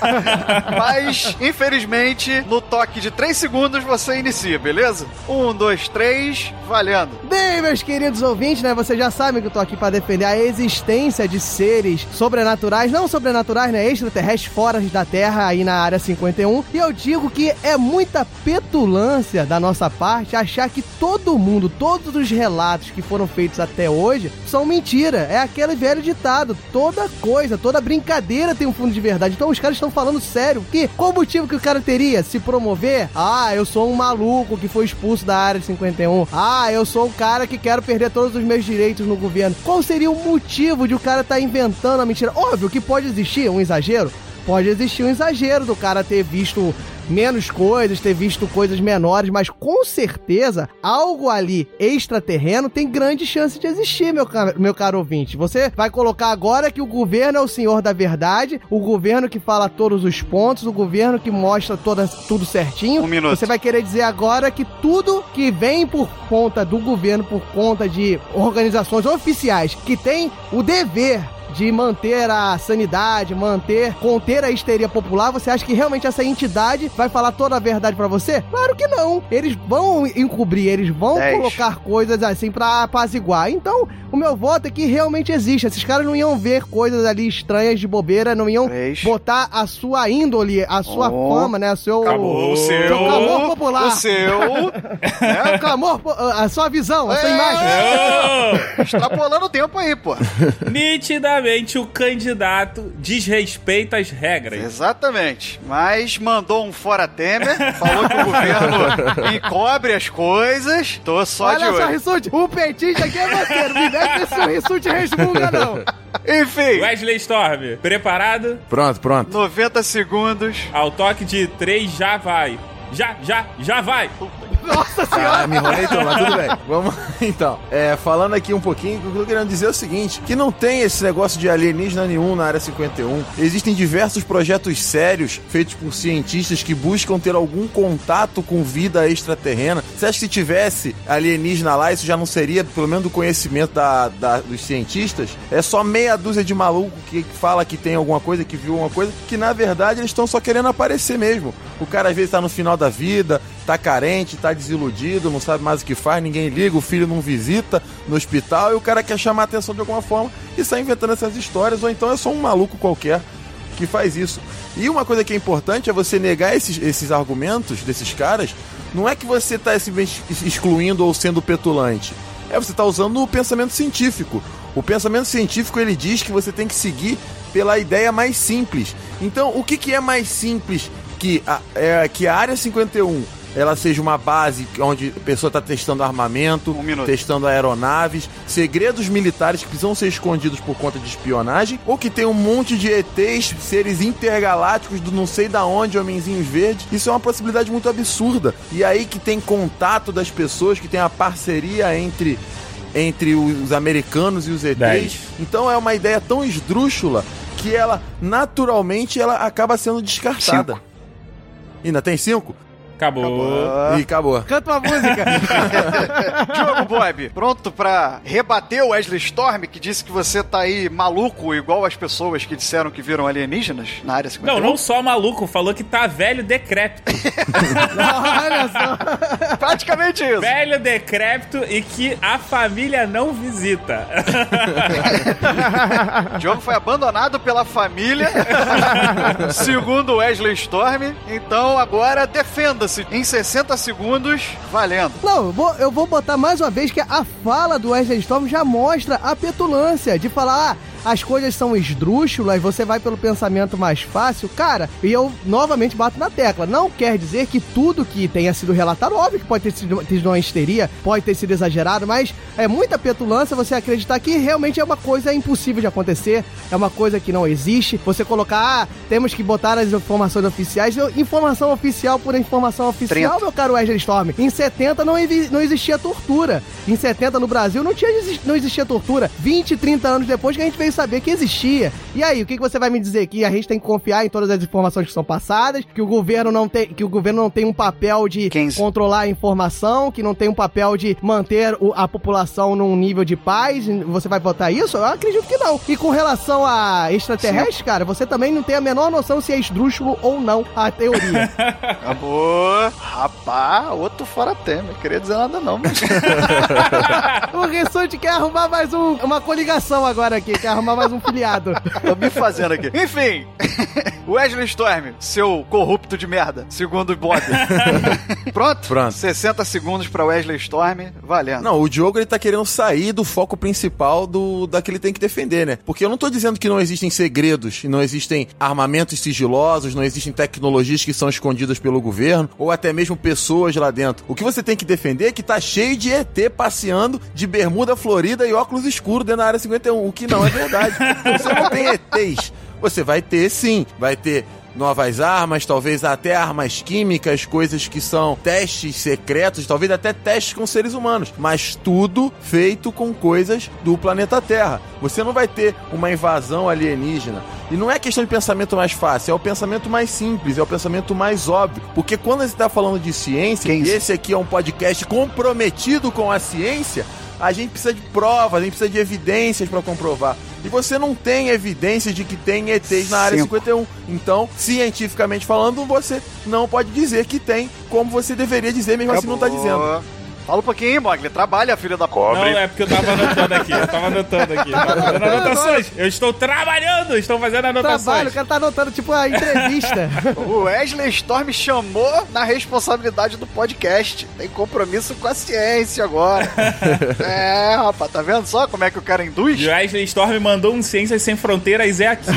Mas, infelizmente, no toque de 3 segundos você inicia, beleza? 1, 2, 3, valendo.
Bem, meus queridos ouvintes, né? Vocês já sabem que eu tô aqui pra defender a existência de seres sobrenaturais, não sobrenaturais, né? Extraterrestres fora da Terra, aí na área 51. E eu digo que é muita petulância da nossa parte achar que todo mundo, todos os relatos que foram feitos até hoje são mentira. É aquele velho ditado: toda coisa, toda brincadeira tem um fundo de verdade. Então os caras estão falando sério. Que qual motivo que o cara teria? Se promover? Ah, eu sou um maluco que foi expulso da área 51. Ah, eu sou um cara que quero perder todos os meus direitos no governo. Qual seria o motivo de o cara estar inventando a mentira? Óbvio que pode existir um exagero. Pode existir um exagero do cara ter visto menos coisas, ter visto coisas menores, mas com certeza algo ali extraterreno tem grande chance de existir, meu, meu caro ouvinte. Você vai colocar agora que o governo é o senhor da verdade, o governo que fala todos os pontos, o governo que mostra toda, tudo certinho.
Um minuto.
Você vai querer dizer agora que tudo que vem por conta do governo, por conta de organizações oficiais que têm o dever de manter a sanidade, manter, conter a histeria popular, você acha que realmente essa entidade vai falar toda a verdade pra você? Claro que não. Eles vão encobrir, eles vão
Dez.
colocar coisas assim pra apaziguar. Então, o meu voto é que realmente existe. Esses caras não iam ver coisas ali estranhas de bobeira, não iam botar a sua índole, a sua
Oh.
fama, né? O seu,
Acabou o seu-
clamor popular.
o seu-
É, o clamor, a sua visão, a sua
É.
imagem.
Extrapolando o tempo aí, pô.
Nitidamente o candidato desrespeita as regras.
Exatamente. Mas mandou um fora Temer, falou que o governo encobre as coisas. Tô só
Olha
de
só,
olho.
Rissuti, o petista aqui é você. Não me mete esse Rissuti resmunga, não.
Enfim.
Wesley Storm, preparado?
Pronto, pronto.
90 segundos.
Ao toque de 3 já vai. Já, já, já vai.
Nossa
Ah, me enrolei então, mas tudo bem. Vamos então. É, falando aqui um pouquinho, o que eu tô querendo dizer é o seguinte: que não tem esse negócio de alienígena nenhum na área 51. Existem diversos projetos sérios feitos por cientistas que buscam ter algum contato com vida extraterrena. Você acha que se tivesse alienígena lá, isso já não seria, pelo menos do conhecimento da, da- dos cientistas? É só meia dúzia de maluco que fala que tem alguma coisa, que viu alguma coisa, que na verdade eles estão só querendo aparecer mesmo. O cara às vezes tá no final da vida, tá carente, tá desiludido, não sabe mais o que faz, ninguém liga, o filho não visita no hospital e o cara quer chamar a atenção de alguma forma e sai inventando essas histórias, ou então é só um maluco qualquer que faz isso. E uma coisa que é importante é você negar esses, esses argumentos desses caras. Não é que você está excluindo ou sendo petulante. É você está usando o pensamento científico. O pensamento científico ele diz que você tem que seguir pela ideia mais simples. Então, o que, que é mais simples que a, é, que a área 51 ela seja uma base onde a pessoa está testando armamento, testando aeronaves, segredos militares que precisam ser escondidos por conta de espionagem, ou que tem um monte de ETs, seres intergalácticos do não sei da onde, homenzinhos verdes. Isso é uma possibilidade muito absurda. E aí que tem contato das pessoas, que tem a parceria entre entre os americanos e os ETs.
Dez.
Então é uma ideia tão esdrúxula que ela naturalmente ela acaba sendo descartada. Ainda tem cinco?
Acabou.
E acabou.
Canta uma música.
Diogo Bob, pronto pra rebater o Wesley Storm, que disse que você tá aí maluco, igual as pessoas que disseram que viram alienígenas na área 51?
Não, não só maluco, falou que tá velho decrépito.
Olha só.
Praticamente isso.
Velho decrépito e que a família não visita.
Diogo foi abandonado pela família, segundo Wesley Storm. Então agora defenda-se em 60 segundos, valendo.
Não, eu vou, eu vou botar mais uma vez que a fala do Wesley Storm já mostra a petulância de falar, ah, as coisas são esdrúxulas, você vai pelo pensamento mais fácil. Cara, e eu novamente bato na tecla. Não quer dizer que tudo que tenha sido relatado, óbvio que pode ter sido, ter sido uma histeria, pode ter sido exagerado, mas é muita petulância você acreditar que realmente é uma coisa impossível de acontecer, é uma coisa que não existe. Você colocar, ah, temos que botar as informações oficiais, informação oficial por informação oficial,
30.
meu caro Wesley Storm. Em 70 não, não existia tortura. Em 70 no Brasil não, tinha, não existia tortura. 20, 30 anos depois que a gente veio saber que existia. E aí, o que, que você vai me dizer? Que a gente tem que confiar em todas as informações que são passadas, que o governo não tem, que o governo não tem um papel de controlar a informação, que não tem um papel de manter o- a população num nível de paz. Você vai votar isso? Eu acredito que não. E com relação a extraterrestres, cara, você também não tem a menor noção se é esdrúxulo ou não a teoria.
Acabou. Rapaz, outro fora Temer. Queria dizer nada não, mas...
o Ressante quer arrumar mais um, uma coligação agora aqui, quer arrumar mais um filiado.
Tô me fazendo aqui. Enfim, Wesley Storm, seu corrupto de merda, segundo o Bob. Pronto?
Pronto.
60 segundos pra Wesley Storm, valendo.
Não, o Diogo ele tá querendo sair do foco principal do da que ele tem que defender, né? Porque eu não tô dizendo que não existem segredos, e não existem armamentos sigilosos, não existem tecnologias que são escondidas pelo governo, ou até mesmo pessoas lá dentro. O que você tem que defender é que tá cheio de ET passeando de bermuda florida e óculos escuros dentro da área 51, o que não é verdade. Você não tem ETs. Você vai ter sim, vai ter novas armas, talvez até armas químicas, coisas que são testes secretos, talvez até testes com seres humanos, mas tudo feito com coisas do planeta Terra. Você não vai ter uma invasão alienígena. E não é questão de pensamento mais fácil, é o pensamento mais simples, é o pensamento mais óbvio. Porque quando você está falando de ciência, e esse aqui é um podcast comprometido com a ciência, a gente precisa de provas, a gente precisa de evidências para comprovar. E você não tem evidências de que tem ETs na área
Cinco.
51. Então, cientificamente falando, você não pode dizer que tem, como você deveria dizer, mesmo assim não tá dizendo.
Fala um pouquinho, Mogli. Trabalha, filho da
Não, é porque eu tava anotando aqui, eu tava anotando aqui. Tava fazendo anotações. Eu estou trabalhando, estou fazendo anotações.
Trabalho, o cara tá anotando tipo a entrevista.
O Wesley Storm chamou na responsabilidade do podcast. Tem compromisso com a ciência agora. é, rapaz, tá vendo só como é que o cara induz?
E o Wesley Storm mandou um Ciências Sem Fronteiras é aqui.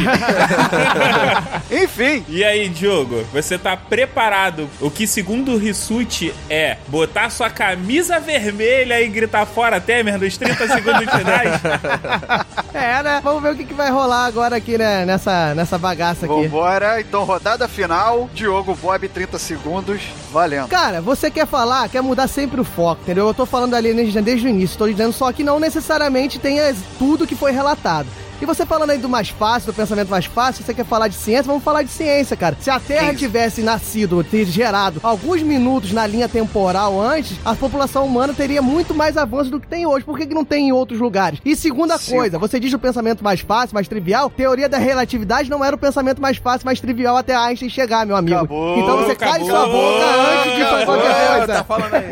Enfim.
E aí, Diogo, você tá preparado? O que, segundo o Rissuti, é botar sua camisa vermelha e gritar fora Temer nos 30 segundos finais?
É, né? Vamos ver o que, que vai rolar agora aqui, né? Nessa, nessa bagaça aqui.
Vambora, então rodada final, Diogo Bob, 30 segundos, valendo.
Cara, você quer falar, quer mudar sempre o foco, entendeu? Eu tô falando alienígena desde o início, tô dizendo só que não necessariamente tenha tudo que foi relatado. E você falando aí do mais fácil, do pensamento mais fácil, você quer falar de ciência, vamos falar de ciência, cara. Se a Terra tivesse nascido, ter gerado alguns minutos na linha temporal antes, a população humana teria muito mais avanço do que tem hoje. Por que, que não tem em outros lugares? E segunda coisa, você diz o pensamento mais fácil, mais trivial, teoria da relatividade não era o pensamento mais fácil, mais trivial até Einstein chegar, meu amigo.
Acabou,
então você cale
acabou,
sua boca antes de fazer qualquer coisa.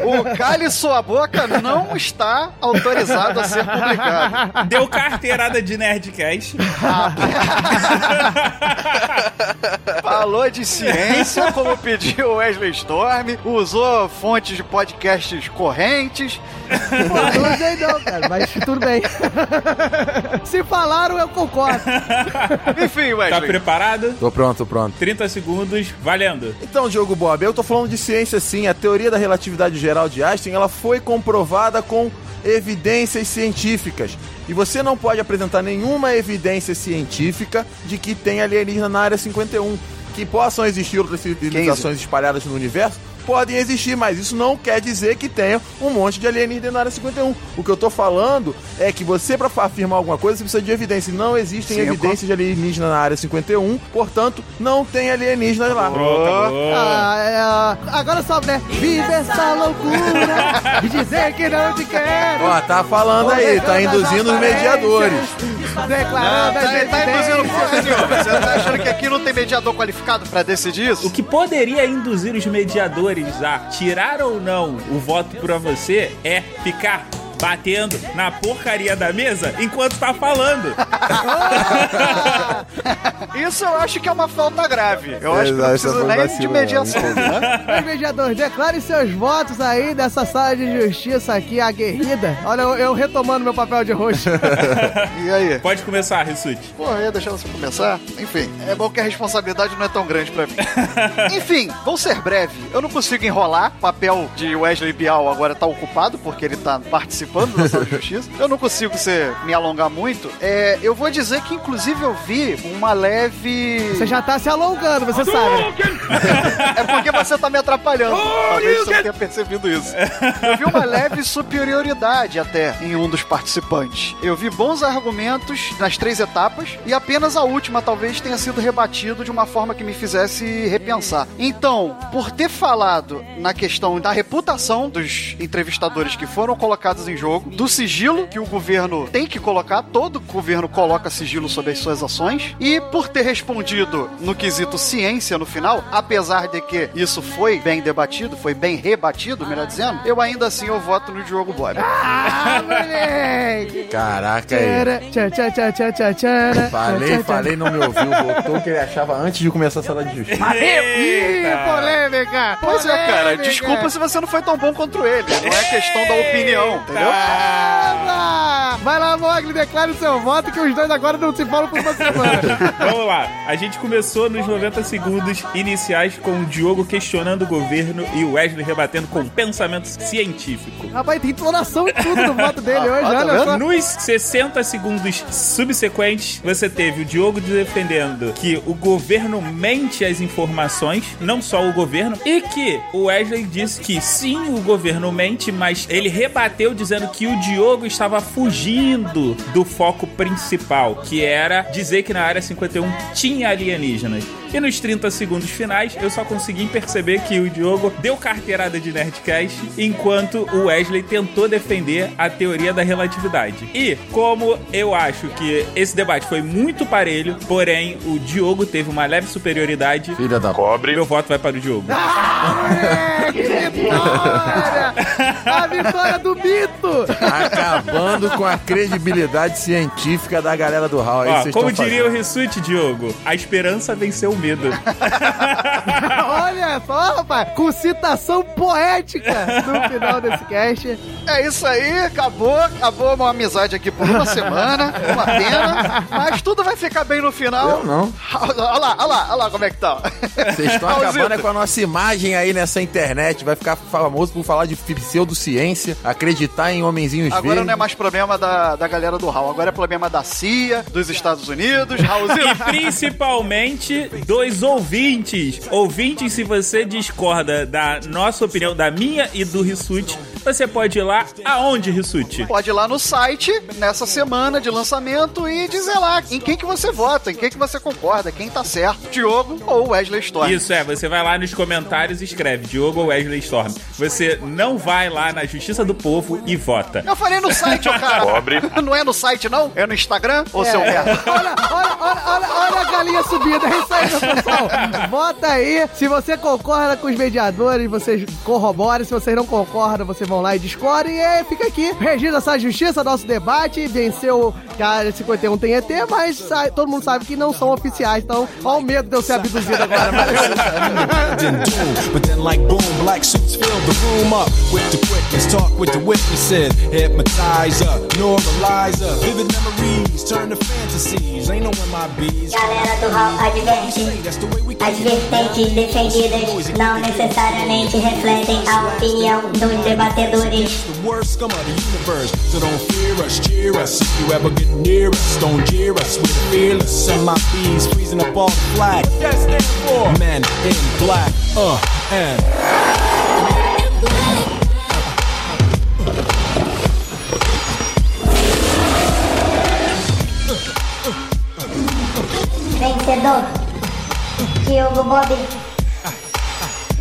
O Cale Sua Boca não está autorizado a ser publicado.
Deu carteirada de Nerdcast.
Falou de ciência, como pediu o Wesley Storm, usou fontes de podcasts correntes.
Pô, não usei não, cara, mas tudo bem. Se falaram, eu concordo.
Enfim, Wesley.
Tá preparado?
Tô pronto, tô pronto.
30 segundos, valendo.
Então, Diogo Bob, eu tô falando de ciência sim. A teoria da relatividade geral de Einstein, ela foi comprovada com evidências científicas. E você não pode apresentar nenhuma evidência científica de que tem alienígena na área 51. Que possam existir outras civilizações espalhadas no universo, podem existir, mas isso não quer dizer que tenha um monte de alienígena na área 51. O que eu tô falando é que você, pra afirmar alguma coisa, você precisa de evidência. Não existem
Cinco.
evidências de alienígena na área 51, portanto, não tem alienígenas lá.
Ah, é, agora sobe, né? Vive essa loucura de dizer que não te quero.
Ó, tá falando aí, tá induzindo os mediadores.
Declarando
Não, tá, tá induzindo
evidências.
porra nenhuma. Você tá achando que aqui não tem mediador qualificado pra decidir isso?
O que poderia induzir os mediadores a tirar ou não o voto pra você é ficar batendo na porcaria da mesa enquanto tá falando.
Isso eu acho que é uma falta grave. Eu acho que não
foi
nem
vacilo
de mediação. né?
Os mediadores, declare seus votos aí dessa sala de justiça aqui, aguerrida. Olha, eu, eu retomando meu papel de roxo.
E aí?
Pode começar, Rissuti.
Porra, ia deixar você começar? Enfim, é bom que a responsabilidade não é tão grande pra mim. Enfim, vou ser breve. Eu não consigo enrolar. O papel de Wesley Bial agora tá ocupado, porque ele tá participando da sala de justiça. Eu não consigo ser, me alongar muito. É, eu vou dizer que, inclusive, eu vi uma leve...
Você já tá se alongando, você sabe.
É porque você tá me atrapalhando. Talvez você tenha percebido isso. Eu vi uma leve superioridade até em um dos participantes. Eu vi bons argumentos nas três etapas e apenas a última talvez tenha sido rebatido de uma forma que me fizesse repensar. Então, por ter falado na questão da reputação dos entrevistadores que foram colocados em jogo, do sigilo que o governo tem que colocar, todo governo coloca sigilo sobre as suas ações, e por ter respondido no quesito ciência no final, apesar de que isso foi bem debatido, foi bem rebatido, melhor dizendo, eu ainda assim eu voto no Diogo Bob.
Ah, moleque!
Caraca aí.
Tchá, tchá, tchá, tchá, tchá, tchá.
Falei, falei, não me ouviu. Botou o que ele achava antes de começar a sala de justiça.
Ih, polêmica!
Pois é, cara, desculpa se você não foi tão bom contra ele. Não é questão da opinião, entendeu?
Ah, Vai lá, Mogli, declare o seu voto que os dois agora não se falam por uma semana.
Vamos lá. A gente começou nos 90 segundos iniciais com o Diogo questionando o governo e o Wesley rebatendo com pensamento científico.
Rapaz, tem entonação e tudo no voto dele hoje,
tá
olha só.
Nos 60 segundos subsequentes, você teve o Diogo defendendo que o governo mente as informações, não só o governo, e que o Wesley disse que sim, o governo mente, mas ele rebateu dizendo que o Diogo estava fugindo do foco principal, que era dizer que na área 51 tinha alienígenas. E nos 30 segundos finais, eu só consegui perceber que o Diogo deu carteirada de Nerdcast, enquanto o Wesley tentou defender a teoria da relatividade. E como eu acho que esse debate foi muito parelho, porém o Diogo teve uma leve superioridade,
Filha da
cobre. Meu voto vai para o Diogo.
Moleque, vitória! A vitória do mito!
Acabando com a credibilidade científica da galera do Hall. É isso
Ó, como diria o
fazendo.
Rissuti, Diogo, a esperança venceu o medo.
Olha só, rapaz, com citação poética no final desse cast.
É isso aí, acabou, acabou uma amizade aqui por uma semana, uma pena, mas tudo vai ficar bem no final.
Eu não.
Olha lá, olha lá, olha lá como é que tá.
Vocês estão acabando é com a nossa imagem aí nessa internet. Vai ficar famoso por falar de pseudociência, acreditar em homenzinhos
Agora
verdes.
não é mais problema da, da galera do Raul, agora é problema da CIA, dos Estados Unidos,
E
Raulzinho.
principalmente dos ouvintes. Ouvintes, se você discorda da nossa opinião, da minha e do Rissuti, você pode ir lá aonde, Rissuti?
Pode ir lá no site, nessa semana de lançamento, e dizer lá em quem que você vota, em quem que você concorda, quem tá certo, Diogo ou Wesley Storm.
Isso é, você vai lá nos comentários e escreve Diogo ou Wesley Storm. Você não vai lá na Justiça do Povo e vota.
Eu falei no site, ô cara.
Pobre.
Não é no site, não? É no Instagram? Ô,
É.
seu merda.
Olha, olha, olha, olha, olha a galinha subida. É isso aí, meu pessoal. Vota aí. Se você concorda com os mediadores, vocês corroborem. Se vocês não concordam, vocês vão lá e discordem. E aí, fica aqui. Regindo essa justiça, nosso debate. Venceu que a área 51 tem ET, mas sa- todo mundo sabe que não são oficiais. Então, olha o medo de eu ser abduzido agora.
Didn't do. But then, like boom, black suits fill the room up with the quickness. Talk with the witnesses, hypnotize up, normalize up. Vivid memories turn to fantasies. Ain't no MIBs.
Galera do Hall adverte. As vertentes defendidas não necessariamente refletem a opinião dos debatedores.
The worst scum of the universe. So don't fear us, cheer us. If you ever get near us, don't jeer us. We're fearless. MIBs freezing up all the flag. What that for? Men in black. Uh, and.
Vencedor, Diogo Bob.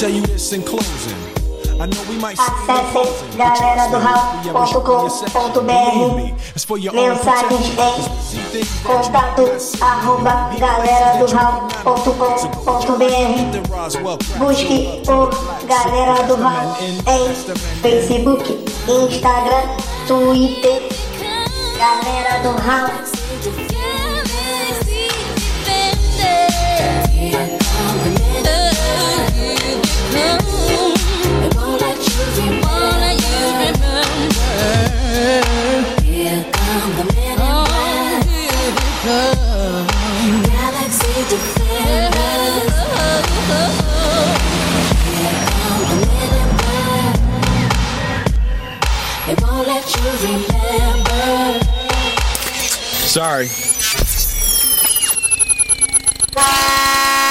It. Let me tell you this in closing. I know we might
Acesse galera do Mensagens em contato arroba galera do Hall.com.br
Sorry.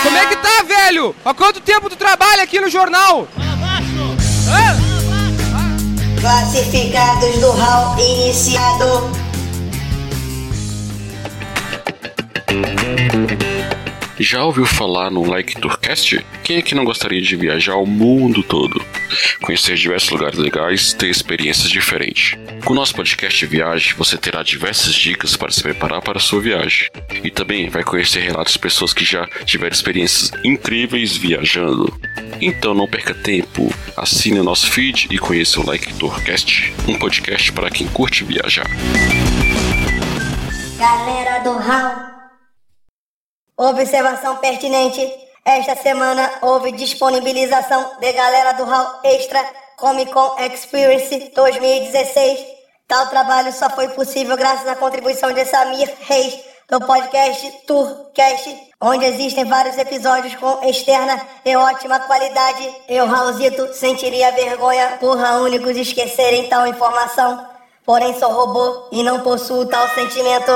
Como é que tá, velho? Há quanto tempo tu trabalha aqui no jornal?
Classificados do hall iniciado.
Já ouviu falar no Like Tourcast? Quem é que não gostaria de viajar ao mundo todo? Conhecer diversos lugares legais, ter experiências diferentes. Com o nosso podcast viagem, você terá diversas dicas para se preparar para a sua viagem. E também vai conhecer relatos de pessoas que já tiveram experiências incríveis viajando. Então não perca tempo, assine o nosso feed e conheça o Like Tourcast, um podcast para quem curte viajar.
Galera do hall. Observação pertinente. Esta semana houve disponibilização de Galera do Hall Extra Comic Con Experience 2016. Tal trabalho só foi possível graças à contribuição de Samir Reis do podcast Tourcast, onde existem vários episódios com externa e ótima qualidade. Eu, Raulzito, sentiria vergonha por únicos esquecerem tal informação. Porém, sou robô e não possuo tal sentimento.